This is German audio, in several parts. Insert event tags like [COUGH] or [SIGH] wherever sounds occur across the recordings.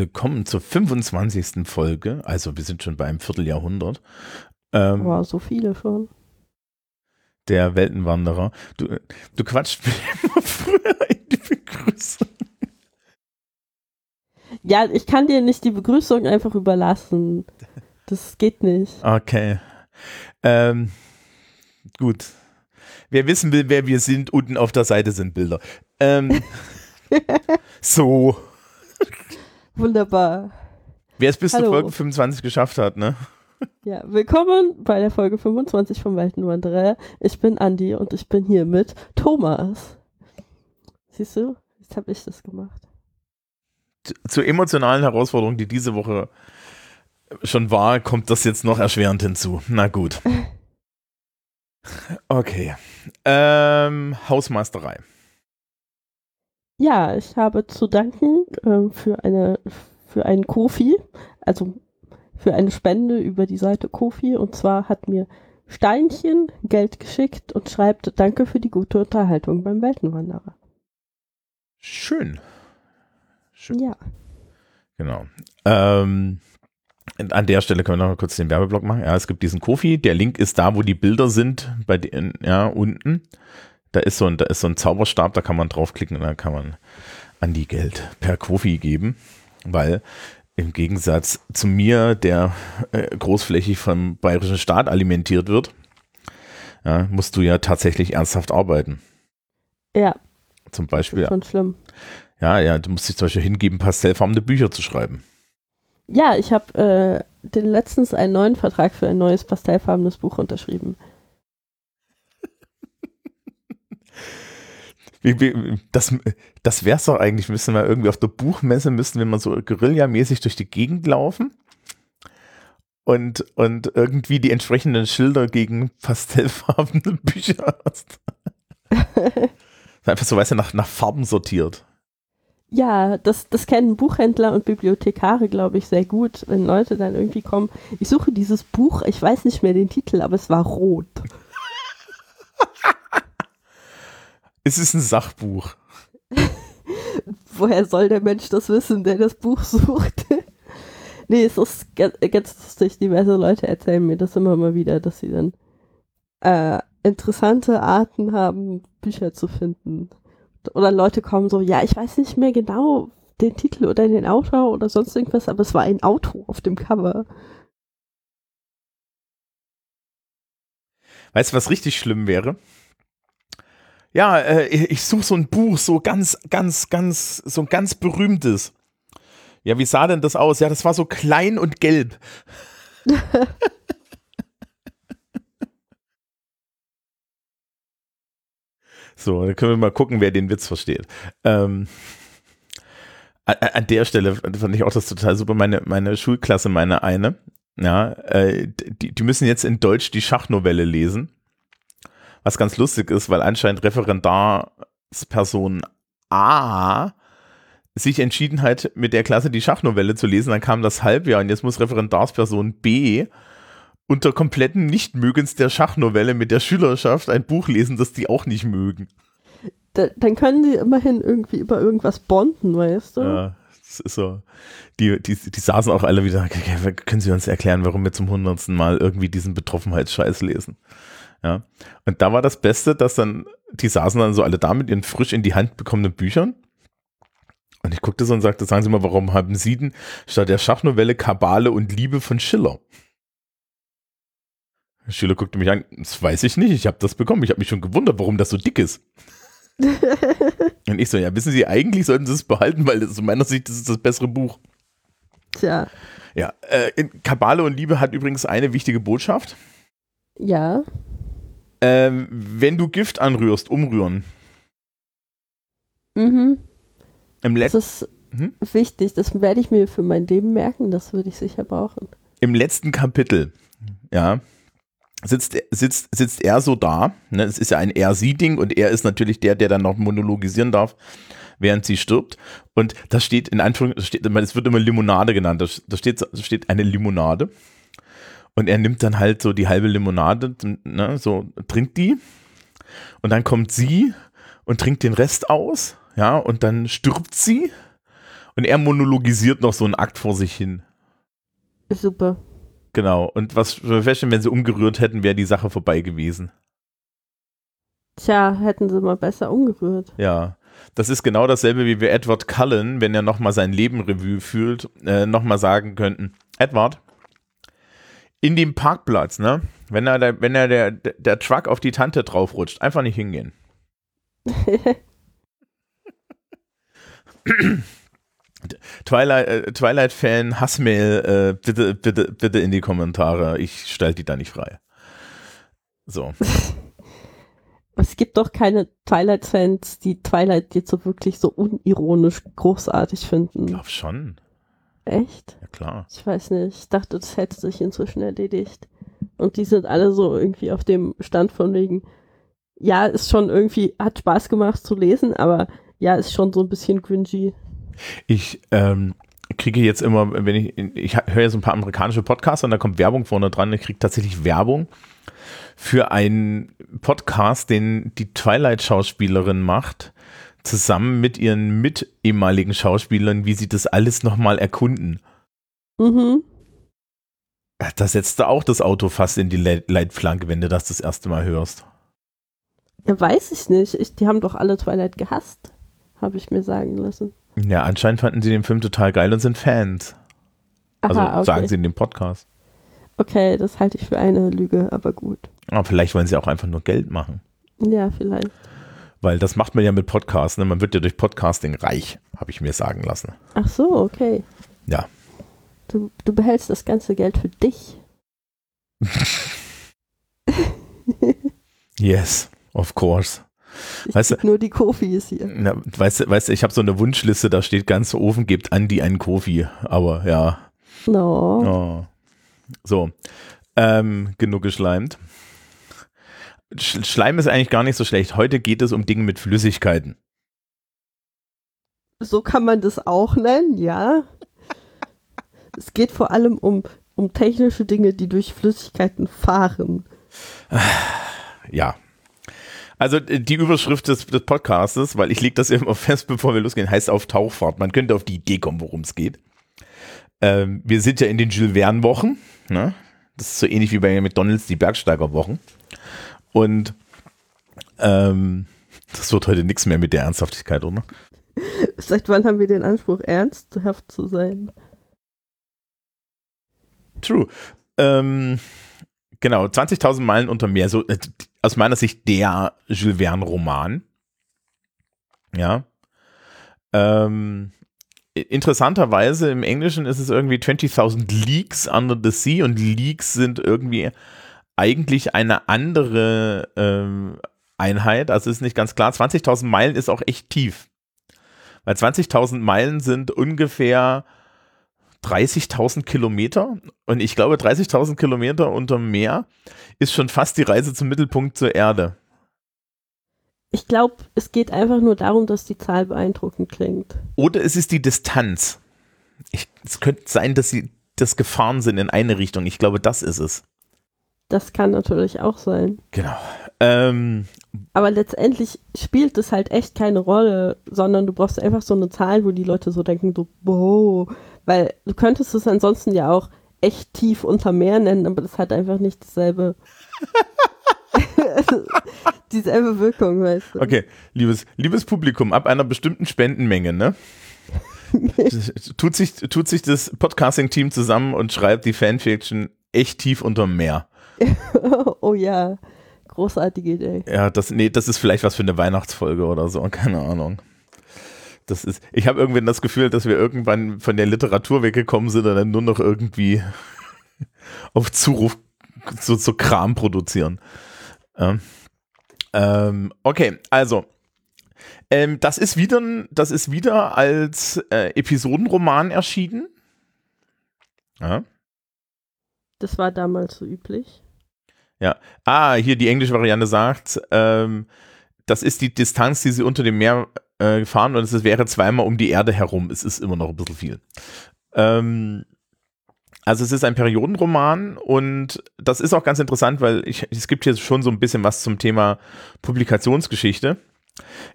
Willkommen zur 25. Folge. Also wir sind schon bei einem Vierteljahrhundert. Ähm, wow, so viele schon. Der Weltenwanderer. Du, du quatscht mir [LAUGHS] immer früher in die Begrüßung. Ja, ich kann dir nicht die Begrüßung einfach überlassen. Das geht nicht. Okay. Ähm, gut. Wer wissen will, wer wir sind, unten auf der Seite sind Bilder. Ähm, [LAUGHS] so. Wunderbar. Wer es bis Hallo. zur Folge 25 geschafft hat, ne? Ja, willkommen bei der Folge 25 vom Weltenwanderer. Ich bin Andi und ich bin hier mit Thomas. Siehst du, jetzt habe ich das gemacht. Zur emotionalen Herausforderung, die diese Woche schon war, kommt das jetzt noch erschwerend hinzu. Na gut. [LAUGHS] Okay. Ähm, Hausmeisterei. Ja, ich habe zu danken äh, für eine für einen Kofi, also für eine Spende über die Seite Kofi. Und zwar hat mir Steinchen Geld geschickt und schreibt Danke für die gute Unterhaltung beim Weltenwanderer. Schön. Schön. Ja. Genau. Ähm, an der Stelle können wir noch mal kurz den Werbeblock machen. Ja, es gibt diesen Kofi. Der Link ist da, wo die Bilder sind, bei den, ja, unten da ist so ein, da ist so ein Zauberstab, da kann man draufklicken und dann kann man an die Geld per Kofi geben, weil im Gegensatz zu mir, der äh, großflächig vom bayerischen Staat alimentiert wird, ja, musst du ja tatsächlich ernsthaft arbeiten. Ja. Zum Beispiel. Das ist schon schlimm. Ja, ja, du musst dich zum Beispiel hingeben, pastellfarbene Bücher zu schreiben. Ja, ich habe äh, letztens einen neuen Vertrag für ein neues pastellfarbenes Buch unterschrieben. Das, das wäre es doch eigentlich, müssen wir irgendwie auf der Buchmesse, müssten wir mal so Guerilla-mäßig durch die Gegend laufen und, und irgendwie die entsprechenden Schilder gegen pastellfarbene [LAUGHS] Bücher hast. Einfach so, weißt du, nach, nach Farben sortiert. Ja, das, das kennen Buchhändler und Bibliothekare, glaube ich, sehr gut, wenn Leute dann irgendwie kommen. Ich suche dieses Buch, ich weiß nicht mehr den Titel, aber es war rot. Es ist ein Sachbuch. [LAUGHS] Woher soll der Mensch das wissen, der das Buch sucht? [LAUGHS] nee, es ist ganz, lustig. Diverse Leute erzählen mir das immer mal wieder, dass sie dann äh, interessante Arten haben, Bücher zu finden. Oder Leute kommen so, ja, ich weiß nicht mehr genau den Titel oder den Autor oder sonst irgendwas, aber es war ein Auto auf dem Cover. Weißt du, was richtig schlimm wäre? Ja, äh, ich suche so ein Buch, so ganz, ganz, ganz, so ein ganz berühmtes. Ja, wie sah denn das aus? Ja, das war so klein und gelb. [LAUGHS] so, dann können wir mal gucken, wer den Witz versteht. Ähm, an der Stelle fand ich auch das total super. Meine, meine Schulklasse, meine eine, ja, äh, die, die müssen jetzt in Deutsch die Schachnovelle lesen was ganz lustig ist, weil anscheinend Referendarsperson A sich entschieden hat, mit der Klasse die Schachnovelle zu lesen, dann kam das Halbjahr und jetzt muss Referendarsperson B unter kompletten Nichtmögens der Schachnovelle mit der Schülerschaft ein Buch lesen, das die auch nicht mögen. Da, dann können die immerhin irgendwie über irgendwas bonden, weißt du? Ja, das ist so. Die, die, die saßen auch alle wieder, können Sie uns erklären, warum wir zum hundertsten Mal irgendwie diesen Betroffenheitsscheiß lesen? Ja. Und da war das Beste, dass dann, die saßen dann so alle da mit ihren frisch in die Hand bekommenen Büchern. Und ich guckte so und sagte, sagen Sie mal, warum haben Sie denn statt der Schachnovelle Kabale und Liebe von Schiller? Der Schüler guckte mich an, das weiß ich nicht, ich habe das bekommen. Ich habe mich schon gewundert, warum das so dick ist. [LAUGHS] und ich so, ja, wissen Sie, eigentlich sollten Sie es behalten, weil das aus meiner Sicht das ist das bessere Buch. Tja. Ja, äh, Kabale und Liebe hat übrigens eine wichtige Botschaft. Ja. Ähm, wenn du Gift anrührst, umrühren. Mhm. Im das ist hm? wichtig, das werde ich mir für mein Leben merken, das würde ich sicher brauchen. Im letzten Kapitel, ja, sitzt, sitzt, sitzt er so da, ne, es ist ja ein Er-Sie-Ding und er ist natürlich der, der dann noch monologisieren darf, während sie stirbt. Und da steht in Anführungszeichen, es wird immer Limonade genannt, da steht, da steht eine Limonade. Und er nimmt dann halt so die halbe Limonade, ne, so trinkt die. Und dann kommt sie und trinkt den Rest aus. Ja, und dann stirbt sie. Und er monologisiert noch so einen Akt vor sich hin. Super. Genau. Und was feststellen, wenn sie umgerührt hätten, wäre die Sache vorbei gewesen. Tja, hätten sie mal besser umgerührt. Ja. Das ist genau dasselbe, wie wir Edward Cullen, wenn er nochmal sein Leben Revue fühlt, äh, nochmal sagen könnten. Edward, in dem Parkplatz, ne? Wenn er, der, wenn er der, der Truck auf die Tante draufrutscht, einfach nicht hingehen. [LAUGHS] Twilight, äh, Twilight-Fan, Hassmail, äh, bitte, bitte, bitte in die Kommentare. Ich stelle die da nicht frei. So. [LAUGHS] es gibt doch keine Twilight-Fans, die Twilight jetzt so wirklich so unironisch großartig finden. Ich glaube schon. Echt? Ja, klar. Ich weiß nicht. Ich dachte, das hätte sich inzwischen erledigt. Und die sind alle so irgendwie auf dem Stand von wegen, ja, ist schon irgendwie, hat Spaß gemacht zu lesen, aber ja, ist schon so ein bisschen cringy. Ich ähm, kriege jetzt immer, wenn ich, ich höre so ein paar amerikanische Podcasts und da kommt Werbung vorne dran, ich kriege tatsächlich Werbung für einen Podcast, den die Twilight-Schauspielerin macht, zusammen mit ihren mit ehemaligen Schauspielern, wie sie das alles nochmal erkunden. Mhm. Da setzt du auch das Auto fast in die Leitplanke, wenn du das das erste Mal hörst. Ja, weiß ich nicht. Ich, die haben doch alle Twilight gehasst, habe ich mir sagen lassen. Ja, anscheinend fanden sie den Film total geil und sind Fans. Also Aha, okay. sagen sie in dem Podcast. Okay, das halte ich für eine Lüge, aber gut. Aber vielleicht wollen sie auch einfach nur Geld machen. Ja, vielleicht. Weil das macht man ja mit Podcasts. Ne? Man wird ja durch Podcasting reich, habe ich mir sagen lassen. Ach so, okay. Ja. Du, du behältst das ganze Geld für dich. [LAUGHS] yes, of course. Ich weißt du, nur die Kofis hier. Na, weißt du, weißt du, ich habe so eine Wunschliste, da steht ganz offen, gebt Andi einen Kofi. Aber ja. No. Oh. So. Ähm, genug geschleimt. Schleim ist eigentlich gar nicht so schlecht. Heute geht es um Dinge mit Flüssigkeiten. So kann man das auch nennen, ja. es geht vor allem um, um technische Dinge, die durch Flüssigkeiten fahren. Ja, also äh, die Überschrift des, des Podcastes, weil ich lege das immer [LAUGHS] fest, bevor wir losgehen, heißt auf Tauchfahrt. Man könnte auf die Idee kommen, worum es geht. Ähm, wir sind ja in den Jules Verne Wochen. Ne? Das ist so ähnlich wie bei McDonalds die Bergsteiger Wochen. Und ähm, das wird heute nichts mehr mit der Ernsthaftigkeit, oder? Seit wann haben wir den Anspruch, ernsthaft zu sein? True. Ähm, genau, 20.000 Meilen unter Meer. So, äh, aus meiner Sicht der Jules Verne-Roman. Ja. Ähm, interessanterweise im Englischen ist es irgendwie 20.000 Leagues under the Sea und Leagues sind irgendwie eigentlich eine andere ähm, Einheit. Also ist nicht ganz klar. 20.000 Meilen ist auch echt tief. Weil 20.000 Meilen sind ungefähr 30.000 Kilometer und ich glaube 30.000 Kilometer unter Meer ist schon fast die Reise zum Mittelpunkt zur Erde. Ich glaube, es geht einfach nur darum, dass die Zahl beeindruckend klingt. Oder es ist die Distanz. Ich, es könnte sein, dass sie das gefahren sind in eine Richtung. Ich glaube, das ist es. Das kann natürlich auch sein. Genau. Ähm, Aber letztendlich spielt es halt echt keine Rolle, sondern du brauchst einfach so eine Zahl, wo die Leute so denken, so, wow, weil du könntest es ansonsten ja auch echt tief unter Meer nennen, aber das hat einfach nicht dasselbe. [LAUGHS] dieselbe Wirkung, weißt du. Okay, liebes, liebes Publikum, ab einer bestimmten Spendenmenge, ne? [LAUGHS] tut, sich, tut sich das Podcasting-Team zusammen und schreibt die Fanfiction echt tief unterm Meer. [LAUGHS] oh ja, großartige Idee. Ja, das, nee, das ist vielleicht was für eine Weihnachtsfolge oder so, keine Ahnung. Das ist, ich habe irgendwie das Gefühl, dass wir irgendwann von der Literatur weggekommen sind und dann nur noch irgendwie [LAUGHS] auf Zuruf so, so Kram produzieren. Ähm, ähm, okay, also ähm, das ist wieder, das ist wieder als äh, Episodenroman erschienen. Ja. Das war damals so üblich. Ja. Ah, hier die englische Variante sagt, ähm, das ist die Distanz, die sie unter dem Meer äh, gefahren und es wäre zweimal um die Erde herum. Es ist immer noch ein bisschen viel. Ähm, also es ist ein Periodenroman und das ist auch ganz interessant, weil ich, es gibt hier schon so ein bisschen was zum Thema Publikationsgeschichte.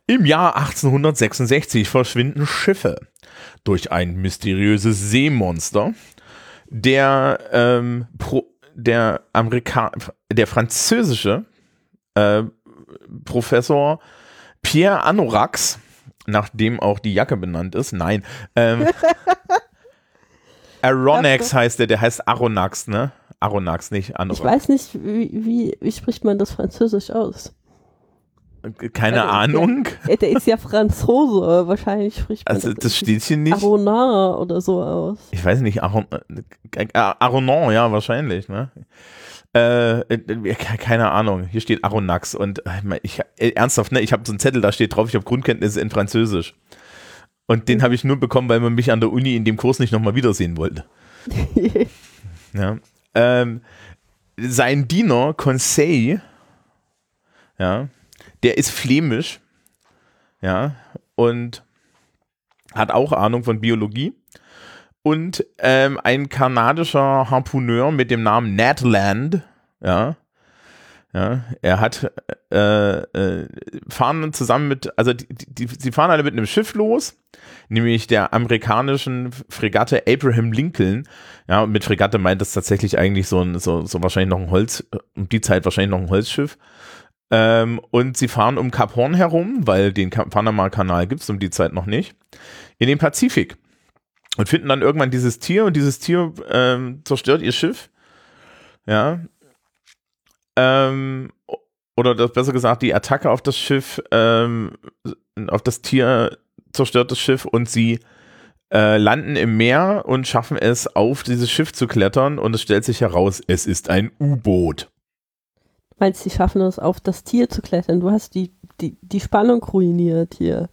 Im Jahr 1866 verschwinden Schiffe durch ein mysteriöses Seemonster. Der, ähm, Pro, der, Amerika der französische äh, Professor Pierre Anorax, nach dem auch die Jacke benannt ist, nein, ähm, [LAUGHS] Aronax heißt der, der heißt Aronax, ne? Aronax, nicht Anorax. Ich weiß nicht, wie, wie, wie spricht man das französisch aus? Keine Also, Ahnung. Der, [LAUGHS] der ist ja Franzose, wahrscheinlich spricht man Also das, das steht hier nicht. Aronard oder so aus. Ich weiß nicht, Aron, äh, Aronon, ja, wahrscheinlich, ne? Äh, äh, keine Ahnung. Hier steht Aronax und äh, ich, äh, ernsthaft, ne? Ich habe so einen Zettel, da steht drauf, ich habe Grundkenntnisse in Französisch. Und den habe ich nur bekommen, weil man mich an der Uni in dem Kurs nicht nochmal wiedersehen wollte. [LAUGHS] Ja. Ähm, sein Diener, Conseil, ja, der ist flämisch, ja, und hat auch Ahnung von Biologie. Und ähm, ein kanadischer Harpuneur mit dem Namen Nat Land, ja, ja, er hat, äh, äh, fahren zusammen mit, also die, die, sie fahren alle mit einem Schiff los, nämlich der amerikanischen Fregatte Abraham Lincoln. Ja, und mit Fregatte meint das tatsächlich eigentlich so ein, so, so wahrscheinlich noch ein Holz, um die Zeit wahrscheinlich noch ein Holzschiff. Ähm, und sie fahren um Kap Horn herum, weil den Ka- Panama-Kanal gibt es um die Zeit noch nicht, in den Pazifik. Und finden dann irgendwann dieses Tier und dieses Tier ähm, zerstört ihr Schiff. Ja, ähm, oder das, besser gesagt, die Attacke auf das Schiff, ähm, auf das Tier zerstört das Schiff und sie äh, landen im Meer und schaffen es, auf dieses Schiff zu klettern und es stellt sich heraus, es ist ein U-Boot. Meinst sie schaffen es, auf das Tier zu klettern? Du hast die, die, die Spannung ruiniert hier.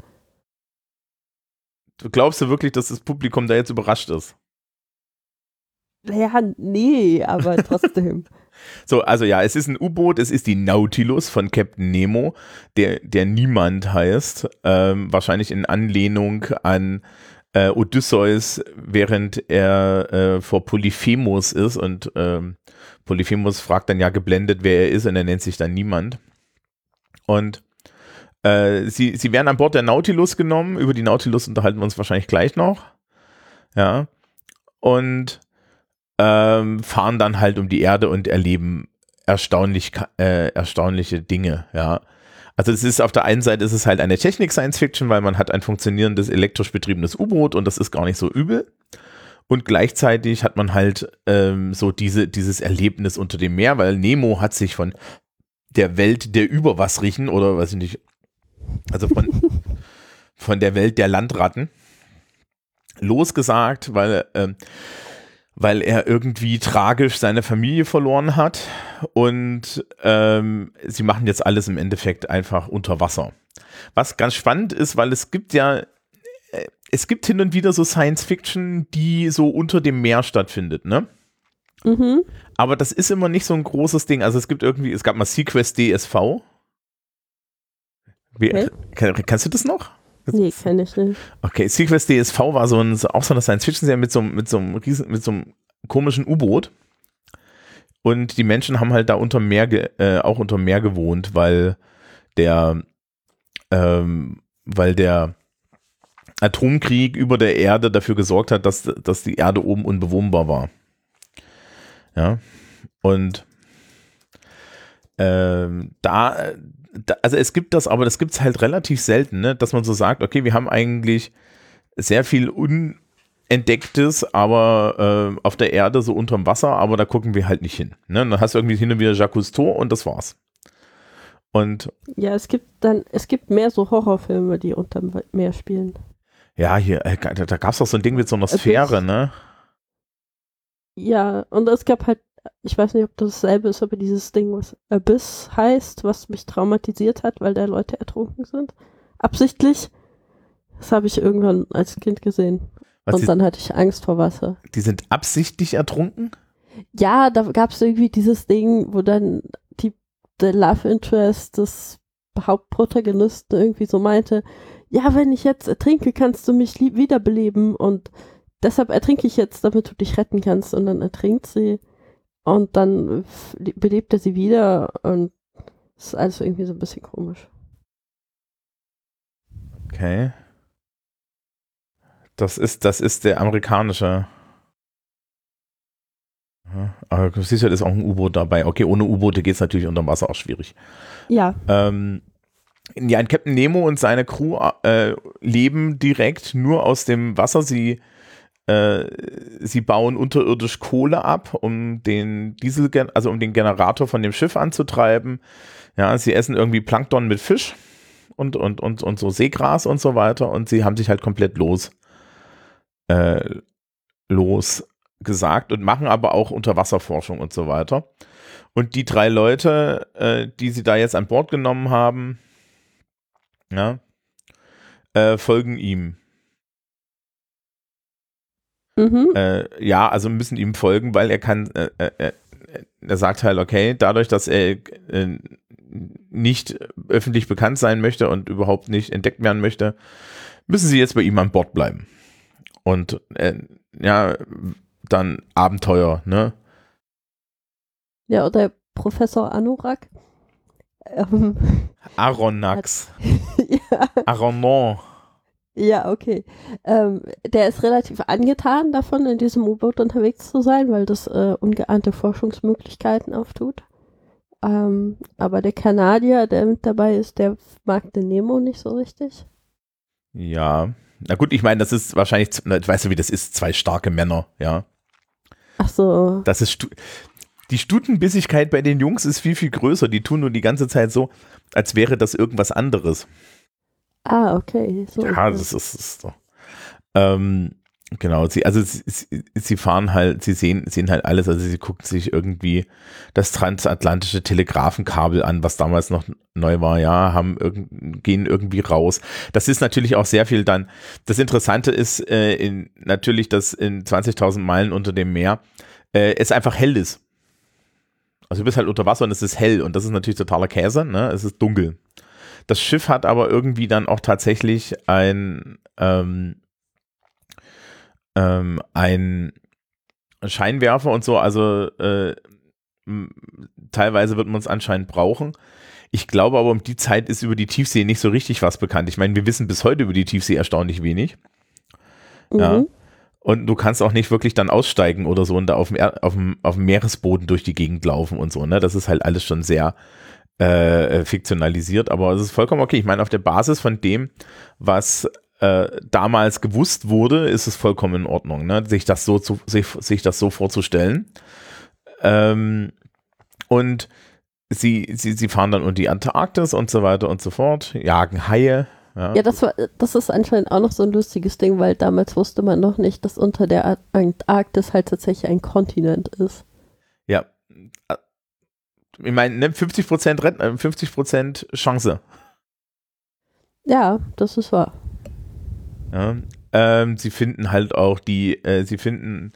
Du glaubst du wirklich, dass das Publikum da jetzt überrascht ist? Ja, nee, aber [LAUGHS] trotzdem. So, also ja, es ist ein U-Boot, es ist die Nautilus von Captain Nemo, der, der niemand heißt, ähm, wahrscheinlich in Anlehnung an äh, Odysseus, während er äh, vor Polyphemus ist und ähm, Polyphemus fragt dann ja geblendet, wer er ist und er nennt sich dann niemand. Und äh, sie, sie werden an Bord der Nautilus genommen, über die Nautilus unterhalten wir uns wahrscheinlich gleich noch. Ja. Und ähm, fahren dann halt um die Erde und erleben erstaunlich, äh, erstaunliche Dinge, ja. Also es ist auf der einen Seite ist es halt eine Technik-Science-Fiction, weil man hat ein funktionierendes elektrisch betriebenes U-Boot und das ist gar nicht so übel. Und gleichzeitig hat man halt ähm, so diese, dieses Erlebnis unter dem Meer, weil Nemo hat sich von der Welt der Überwasserchen oder weiß ich nicht, also von, [LAUGHS] von der Welt der Landratten losgesagt, weil ähm, weil er irgendwie tragisch seine Familie verloren hat und ähm, sie machen jetzt alles im Endeffekt einfach unter Wasser. Was ganz spannend ist, weil es gibt ja, es gibt hin und wieder so Science Fiction, die so unter dem Meer stattfindet, ne? Mhm. Aber das ist immer nicht so ein großes Ding. Also es gibt irgendwie, es gab mal Sequest DSV. Wie, Okay. kann, kannst du das noch? Nee, kann ich nicht. Okay, Sequest DSV war so ein, auch so eine Science-Fiction-Serie mit so, einem- mit, so einem riesen, mit so einem komischen U-Boot. Und die Menschen haben halt da unter Meer, äh, auch unter Meer gewohnt, weil der, ähm, weil der Atomkrieg über der Erde dafür gesorgt hat, dass, dass die Erde oben unbewohnbar war. Ja. Und ähm, da, da, also es gibt das, aber das gibt es halt relativ selten, ne? dass man so sagt, okay, wir haben eigentlich sehr viel Unentdecktes, aber äh, auf der Erde so unterm Wasser, aber da gucken wir halt nicht hin. Ne? Dann hast du irgendwie hin und wieder Jacques Cousteau und das war's. Und Ja, es gibt dann, es gibt mehr so Horrorfilme, die unterm Meer spielen. Ja, hier, äh, da, da gab es doch so ein Ding mit so einer Sphäre, ne? Ja, und es gab halt, ich weiß nicht, ob das dasselbe ist, aber dieses Ding, was Abyss heißt, was mich traumatisiert hat, weil da Leute ertrunken sind. Absichtlich. Das habe ich irgendwann als Kind gesehen. Was, und die, dann hatte ich Angst vor Wasser. die sind absichtlich ertrunken? Ja, da gab es irgendwie dieses Ding, wo dann die, der Love Interest des Hauptprotagonisten irgendwie so meinte, ja, wenn ich jetzt ertrinke, kannst du mich lieb wiederbeleben und deshalb ertrinke ich jetzt, damit du dich retten kannst und dann ertrinkt sie und dann belebt er sie wieder und das ist alles irgendwie so ein bisschen komisch. Okay. Das ist, das ist der amerikanische. Ja, Aber du siehst ja, da ist auch ein U-Boot dabei. Okay, ohne U-Boote geht es natürlich unter Wasser auch schwierig. Ja, Ähm, ja, ein Captain Nemo und seine Crew äh, leben direkt nur aus dem Wasser. Sie, äh, sie bauen unterirdisch Kohle ab, um den Diesel, also um den Generator von dem Schiff anzutreiben. Ja, sie essen irgendwie Plankton mit Fisch und, und, und, und so Seegras und so weiter. Und sie haben sich halt komplett los, äh, los gesagt und machen aber auch Unterwasserforschung und so weiter. Und die drei Leute, äh, die sie da jetzt an Bord genommen haben, ja, äh, folgen ihm. mhm. Äh, ja, also müssen ihm folgen, weil er kann, äh, äh, äh, er sagt halt, okay, dadurch, dass er äh, nicht öffentlich bekannt sein möchte und überhaupt nicht entdeckt werden möchte, müssen sie jetzt bei ihm an Bord bleiben. Und ja, dann Abenteuer, ne? ja, oder Professor Anorak. Ähm, Aronax, [LAUGHS] ja, Aronon. ja, okay. Ähm, der ist relativ angetan davon, in diesem U-Boot unterwegs zu sein, weil das äh, ungeahnte Forschungsmöglichkeiten auftut. Ähm, aber der Kanadier, der mit dabei ist, der mag den Nemo nicht so richtig. Ja. Na gut, ich meine, das ist wahrscheinlich, weißt du, wie das ist, zwei starke Männer, ja. Ach so, Das ist die Stutenbissigkeit bei den Jungs ist viel, viel größer. Die tun nur die ganze Zeit so, als wäre das irgendwas anderes. ah, okay. So Ja, das ist, das ist so. Ähm, genau, sie, also sie, sie- fahren halt, sie sehen, sehen halt alles, also sie gucken sich irgendwie das transatlantische Telegrafenkabel an, was damals noch neu war, ja, haben irgend, gehen irgendwie raus. Das ist natürlich auch sehr viel dann. Das Interessante ist äh, in, natürlich, dass in 20.000 Meilen unter dem Meer äh, es einfach hell ist. Also du bist halt unter Wasser und es ist hell und das ist natürlich totaler Käse, ne? Es ist dunkel. Das Schiff hat aber irgendwie dann auch tatsächlich ein, ähm, ähm, ein Scheinwerfer und so, also äh, teilweise wird man es anscheinend brauchen. Ich glaube aber, um die Zeit ist über die Tiefsee nicht so richtig was bekannt. Ich meine, wir wissen bis heute über die Tiefsee erstaunlich wenig. ja. Und du kannst auch nicht wirklich dann aussteigen oder so und da auf dem, auf dem, auf dem Meeresboden durch die Gegend laufen und so. Ne? Das ist halt alles schon sehr äh, fiktionalisiert, aber es ist vollkommen okay. Ich meine, auf der Basis von dem, was äh, damals gewusst wurde, ist es vollkommen in Ordnung, ne? sich, das so zu, sich, sich das so vorzustellen. Ähm, und sie, sie, sie fahren dann unter die Antarktis und so weiter und so fort, jagen Haie. Ja, Ja, das war, das ist anscheinend auch noch so ein lustiges Ding, weil damals wusste man noch nicht, dass unter der Ar- Antarktis halt tatsächlich ein Kontinent ist. Ja. Ich meine, ne, 50 Prozent 50 Prozent Chance. Ja, das ist wahr. Ja. Ähm, sie finden halt auch die, äh, sie finden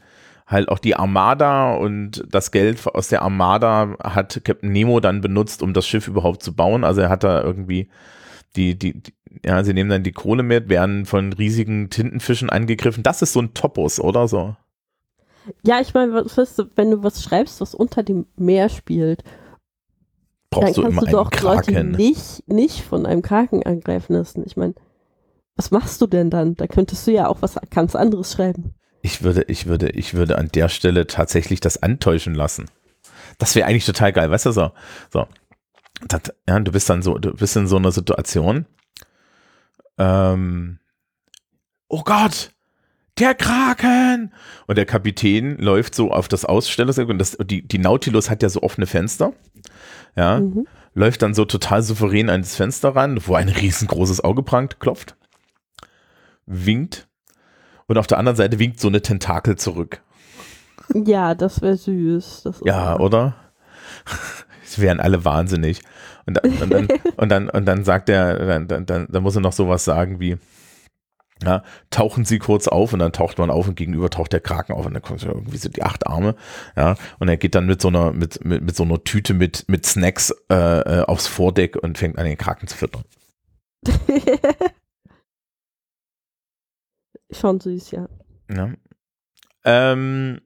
halt auch die Armada und das Geld aus der Armada hat Captain Nemo dann benutzt, um das Schiff überhaupt zu bauen. Also er hat da irgendwie die, die, die ja, sie nehmen dann die Kohle mit, werden von riesigen Tintenfischen angegriffen. Das ist so ein Topos, oder so? Ja, ich meine, du, wenn du was schreibst, was unter dem Meer spielt, Brauchst du dann kannst du einen doch Leute Kraken. nicht, nicht von einem Kraken angreifen lassen. Ich meine, was machst du denn dann? Da könntest du ja auch was ganz anderes schreiben. Ich würde, ich würde, ich würde an der Stelle tatsächlich das antäuschen lassen. Das wäre eigentlich total geil, weißt du so. So. Das, ja, du bist dann so, du bist in so einer Situation. Ähm, oh Gott, der Kraken! Und der Kapitän läuft so auf das Ausstellungsdeck und das, die, die Nautilus hat ja so offene Fenster. Ja, Mhm. läuft dann so total souverän an das Fenster ran, wo ein riesengroßes Auge prangt, klopft, winkt und auf der anderen Seite winkt so eine Tentakel zurück. Ja, das wäre süß. Das Ja, oder? [LAUGHS] Sie wären alle wahnsinnig. Und, da- und, dann, [LAUGHS] und, dann, und dann sagt er, dann, dann, dann, dann muss er noch sowas sagen wie, ja, tauchen Sie kurz auf und dann taucht man auf und gegenüber taucht der Kraken auf und dann kommt so irgendwie so die acht Arme, ja, und er geht dann mit so einer, mit, mit, mit so einer Tüte mit, mit Snacks äh, äh, aufs Vordeck und fängt an, den Kraken zu füttern. [LAUGHS] Schon süß, ja. Ja. Ähm,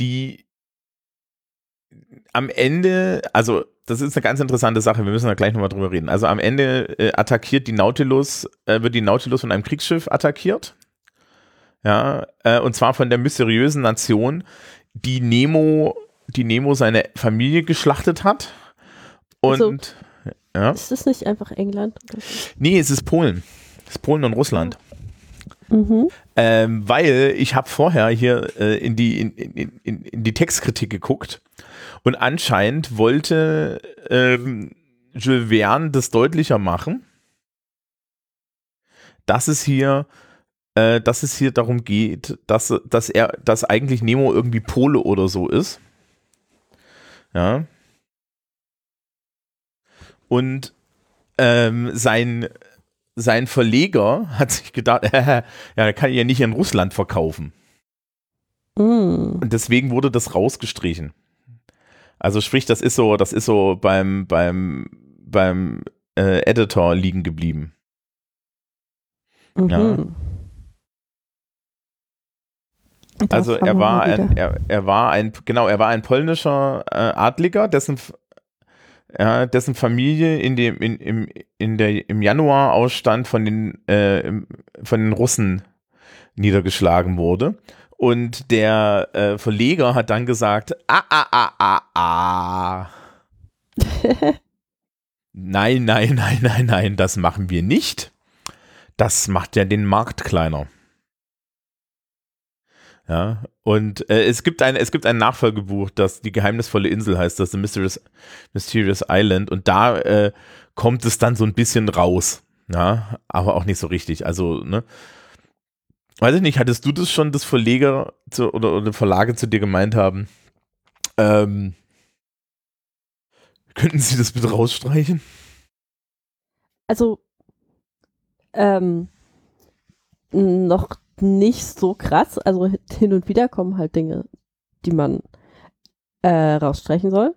die am Ende, also das ist eine ganz interessante Sache. Wir müssen da gleich nochmal drüber reden. Also am Ende äh, attackiert die Nautilus, äh, wird die Nautilus von einem Kriegsschiff attackiert. Ja, äh, und zwar von der mysteriösen Nation, die Nemo, die Nemo seine Familie geschlachtet hat. Und Also, ja. Ist das nicht einfach England? Nee, es ist Polen. Es ist Polen und Russland. Mhm. Ähm, weil ich habe vorher hier äh, in, die, in, in, in die Textkritik geguckt und anscheinend wollte ähm, Jules Verne das deutlicher machen, dass es hier, äh, dass es hier darum geht, dass, dass er, dass eigentlich Nemo irgendwie Pole oder so ist. Ja. Und ähm, sein, sein Verleger hat sich gedacht, [LAUGHS] ja, er kann ja nicht in Russland verkaufen. Mm. Und deswegen wurde das rausgestrichen. Also sprich, das ist so, das ist so beim, beim, beim äh, Editor liegen geblieben. Mhm. Ja. Das Also er war ein, er, er war ein, genau, er war ein polnischer äh, Adliger, dessen, ja, dessen Familie in dem, in, im, in der, im Januar Ausstand von den, äh, von den Russen niedergeschlagen wurde. Und der äh, Verleger hat dann gesagt, ah, ah, ah, ah, ah. [LAUGHS] Nein, nein, nein, nein, nein, das machen wir nicht. Das macht ja den Markt kleiner. Ja, und äh, es gibt ein, es gibt ein Nachfolgebuch, das die geheimnisvolle Insel heißt, das The Mysterious, Mysterious Island, und da äh, kommt es dann so ein bisschen raus. Ja, aber auch nicht so richtig. Also, ne? Weiß ich nicht, hattest du das schon, das Verleger zu, oder, oder Verlage zu dir gemeint haben? Ähm, könnten Sie das bitte rausstreichen? Also, ähm, noch nicht so krass. Also hin und wieder kommen halt Dinge, die man äh, rausstreichen soll.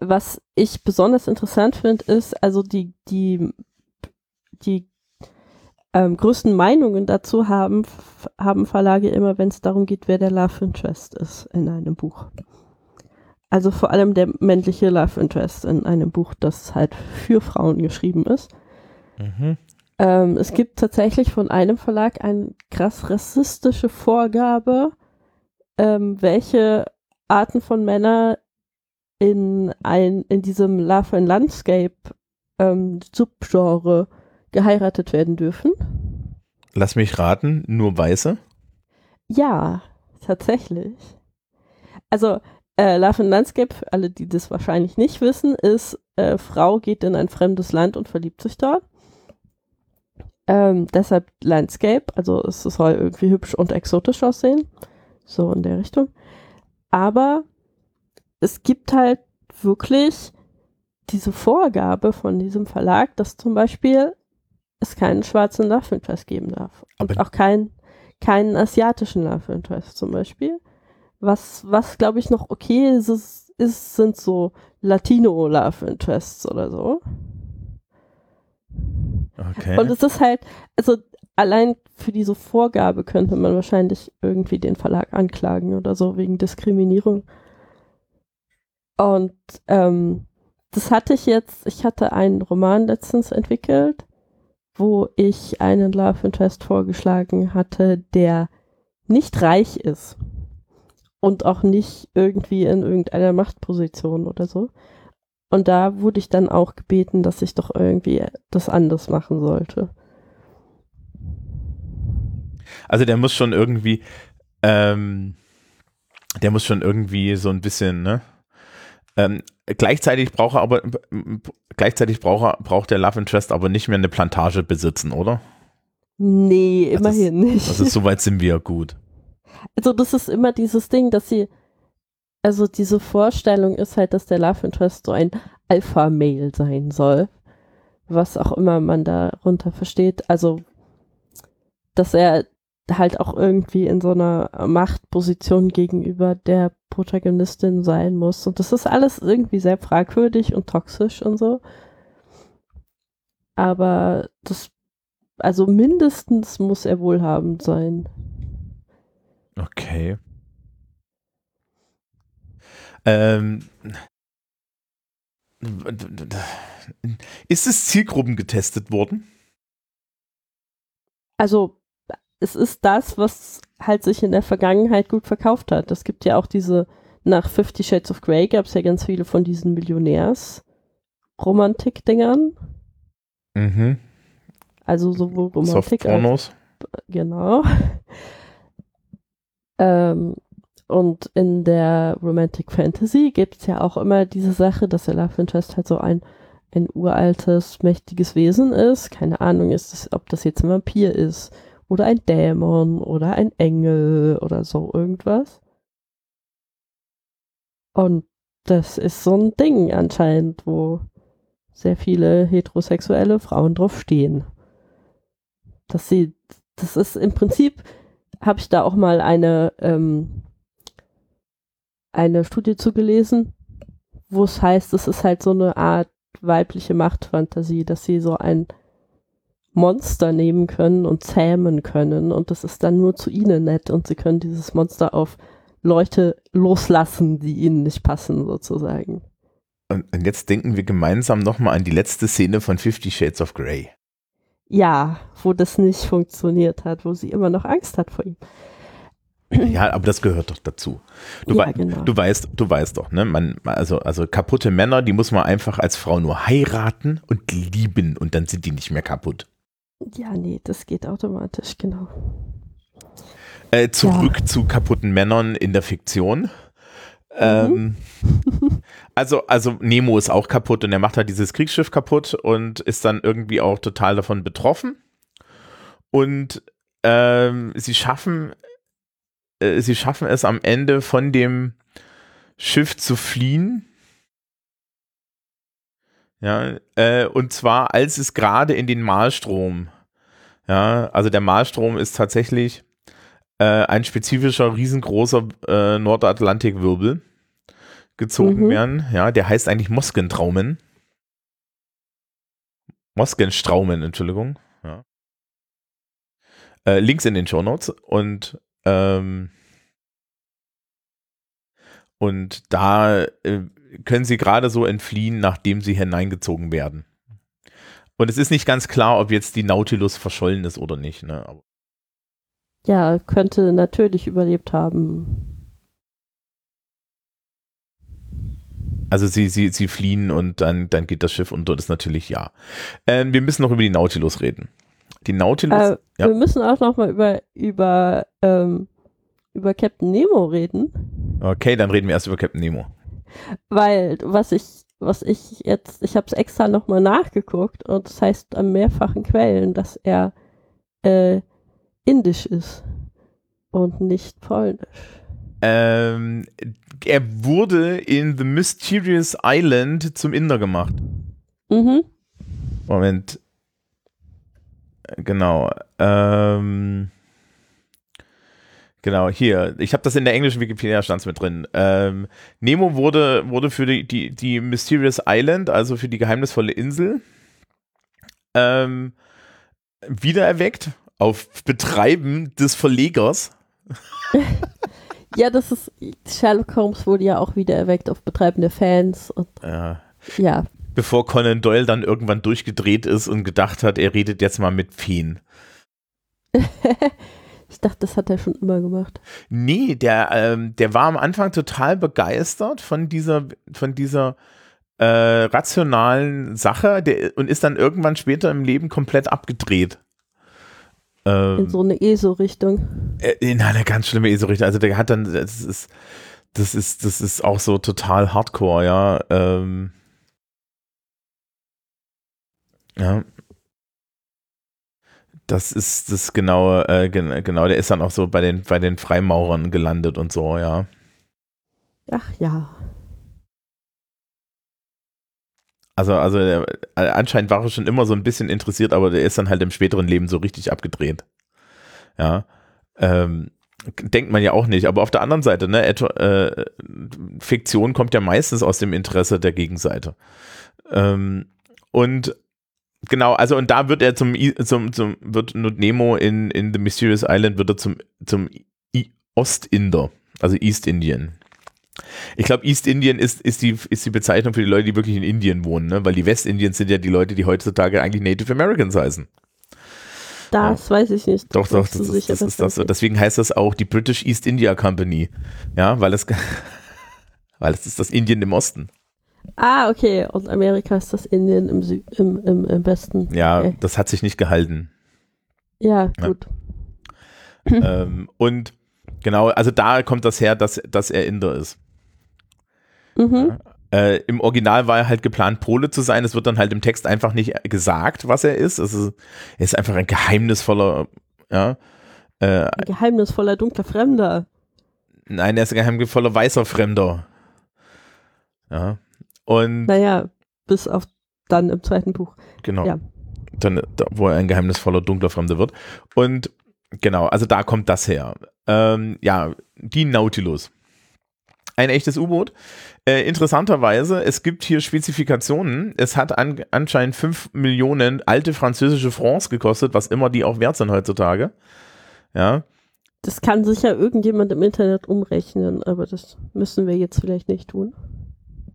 Was ich besonders interessant finde, ist also die, die, die ähm, größten Meinungen dazu haben, haben Verlage immer, wenn es darum geht, wer der Love Interest ist in einem Buch. Also vor allem der männliche Love Interest in einem Buch, das halt für Frauen geschrieben ist. Mhm. Ähm, es gibt tatsächlich von einem Verlag eine krass rassistische Vorgabe, ähm, welche Arten von Männern in, ein, in diesem Love and Landscape ähm, Subgenre geheiratet werden dürfen. Lass mich raten, nur Weiße? Ja, tatsächlich. Also, äh, Love and Landscape, für alle, die das wahrscheinlich nicht wissen, ist, äh, Frau geht in ein fremdes Land und verliebt sich dort. Ähm, deshalb Landscape, also es soll irgendwie hübsch und exotisch aussehen. So in der Richtung. Aber es gibt halt wirklich diese Vorgabe von diesem Verlag, dass zum Beispiel es keinen schwarzen Love Interest geben darf. Und Aber- auch keinen keinen asiatischen Love Interest zum Beispiel. Was, was glaube ich noch okay ist, ist, ist, sind so Latino Love Interests oder so. Okay. Und es ist halt, also allein für diese Vorgabe könnte man wahrscheinlich irgendwie den Verlag anklagen oder so wegen Diskriminierung. Und ähm, das hatte ich jetzt, ich hatte einen Roman letztens entwickelt, wo ich einen Love Interest vorgeschlagen hatte, der nicht reich ist und auch nicht irgendwie in irgendeiner Machtposition oder so. Und da wurde ich dann auch gebeten, dass ich doch irgendwie das anders machen sollte. Also der muss schon irgendwie, ähm, der muss schon irgendwie so ein bisschen, ne? Ähm, gleichzeitig braucht er aber, gleichzeitig braucht er, braucht der Love Interest aber nicht mehr eine Plantage besitzen, oder? Nee, Das ist- immerhin nicht. Also soweit sind wir gut. Also das ist immer dieses Ding, dass sie, also diese Vorstellung ist halt, dass der Love Interest so ein Alpha-Male sein soll. Was auch immer man darunter versteht. Also, dass er halt auch irgendwie in so einer Machtposition gegenüber der Protagonistin sein muss. Und das ist alles irgendwie sehr fragwürdig und toxisch und so. Aber das, also mindestens muss er wohlhabend sein. Okay. Ähm, ist es Zielgruppen getestet worden? Also es ist das, was halt sich in der Vergangenheit gut verkauft hat. Es gibt ja auch diese, nach Fifty Shades of Grey gab es ja ganz viele von diesen Millionärs-Romantik-Dingern. Mhm. Also sowohl Romantik als genau. [LAUGHS] ähm, und in der Romantic Fantasy gibt es ja auch immer diese Sache, dass der Love Interest halt so ein, ein uraltes, mächtiges Wesen ist. Keine Ahnung, ist das, ob das jetzt ein Vampir ist oder ein Dämon oder ein Engel oder so irgendwas. Und das ist so ein Ding anscheinend, wo sehr viele heterosexuelle Frauen drauf stehen. Dass sie, das ist im Prinzip, habe ich da auch mal eine, ähm, eine Studie zugelesen, wo es heißt, es ist halt so eine Art weibliche Machtfantasie, dass sie so ein Monster nehmen können und zähmen können und das ist dann nur zu ihnen nett und sie können dieses Monster auf Leute loslassen, die ihnen nicht passen, sozusagen. Und, und jetzt denken wir gemeinsam nochmal an die letzte Szene von Fifty Shades of Grey. Ja, wo das nicht funktioniert hat, wo sie immer noch Angst hat vor ihm. [CLEARS THROAT] Ja, aber das gehört doch dazu. Du, ja, genau. du weißt, du weißt doch, ne? Man, also, also kaputte Männer, die muss man einfach als Frau nur heiraten und lieben und dann sind die nicht mehr kaputt. Ja, nee, das geht automatisch, genau. Äh, zurück ja. zu kaputten Männern in der Fiktion. Ähm, mhm. [LAUGHS] also, also Nemo ist auch kaputt und er macht halt dieses Kriegsschiff kaputt und ist dann irgendwie auch total davon betroffen. Und ähm, sie schaffen, äh, sie schaffen es am Ende von dem Schiff zu fliehen. Ja, äh, und zwar als es gerade in den Malstrom. Ja, also der Malstrom ist tatsächlich äh, ein spezifischer riesengroßer äh, Nordatlantikwirbel gezogen mhm. werden. Ja, der heißt eigentlich Moskentraumen. Moskenstraumen, Entschuldigung. Ja. Äh, Links in den Show Notes und ähm, und da äh, können sie gerade so entfliehen, nachdem sie hineingezogen werden. Und es ist nicht ganz klar, ob jetzt die Nautilus verschollen ist oder nicht. Ne? Ja, könnte natürlich überlebt haben. Also sie, sie, sie fliehen und dann, dann geht das Schiff unter, das ist natürlich ja. Ähm, wir müssen noch über die Nautilus reden. Die Nautilus. Äh, ja. Wir müssen auch noch mal über, über, ähm, über Captain Nemo reden. Okay, dann reden wir erst über Captain Nemo. Weil, was ich, was ich jetzt, ich habe es extra noch mal nachgeguckt und das heißt an mehrfachen Quellen, dass er äh, indisch ist und nicht polnisch. Ähm, er wurde in The Mysterious Island zum Inder gemacht. Mhm. Moment. Genau. Ähm, genau, hier. Ich habe das in der englischen Wikipedia stand mit drin. Ähm, Nemo wurde, wurde für die, die, die Mysterious Island, also für die geheimnisvolle Insel, ähm, wiedererweckt auf Betreiben des Verlegers. [LAUGHS] ja, das ist Sherlock Holmes wurde ja auch wieder erweckt auf Betreiben der Fans und ja. ja. Bevor Conan Doyle dann irgendwann durchgedreht ist und gedacht hat, er redet jetzt mal mit Feen. [LAUGHS] ich dachte, das hat er schon immer gemacht. Nee, der, ähm, der war am Anfang total begeistert von dieser, von dieser äh, rationalen Sache der, und ist dann irgendwann später im Leben komplett abgedreht. Ähm, in so eine ESO-Richtung. Äh, in eine ganz schlimme ESO-Richtung. Also der hat dann, das ist, das ist, das ist auch so total hardcore, ja. Ähm, ja. Das ist das genaue, äh, genau, der ist dann auch so bei den, bei den Freimaurern gelandet und so, ja. Ach ja. Also, also äh, anscheinend war er schon immer so ein bisschen interessiert, aber der ist dann halt im späteren Leben so richtig abgedreht. Ja. Ähm, denkt man ja auch nicht. Aber auf der anderen Seite, ne, äh, Fiktion kommt ja meistens aus dem Interesse der Gegenseite. Ähm, und genau, also und da wird er zum, zum, zum wird Nemo in, in The Mysterious Island wird er zum, zum Ostinder, also East Indian. Ich glaube, East Indian ist, ist, die, ist die Bezeichnung für die Leute, die wirklich in Indien wohnen, ne? weil die Westindiens sind ja die Leute, die heutzutage eigentlich Native Americans heißen. Das ja. weiß ich nicht. Doch, doch, das, ist, sicher, das ist das. So. Deswegen heißt das auch die British East India Company. Ja, weil es, [LAUGHS] weil es ist das Indien im Osten. Ah, okay. Und Amerika ist das Indien im, Sü im, im, im Westen. Ja, okay. das hat sich nicht gehalten. Ja, gut. Ja. ähm, und genau, also da kommt das her, dass, dass er Inder ist. Mhm. Ja. Äh, Im Original war er halt geplant, Pole zu sein. Es wird dann halt im Text einfach nicht gesagt, was er ist. Also, er ist einfach ein geheimnisvoller, ja. Äh, ein geheimnisvoller dunkler Fremder. Nein, er ist ein geheimnisvoller weißer Fremder. Ja. Und. Naja, bis auf dann im zweiten Buch. Genau. Ja. Dann, da, wo er ein geheimnisvoller dunkler Fremder wird. Und genau, also da kommt das her. Ähm, ja, die Nautilus. Ein echtes U-Boot. Äh, interessanterweise, es gibt hier Spezifikationen. Es hat an, anscheinend 5 Millionen alte französische Francs gekostet, was immer die auch wert sind heutzutage. Ja. Das kann sicher irgendjemand im Internet umrechnen, aber das müssen wir jetzt vielleicht nicht tun.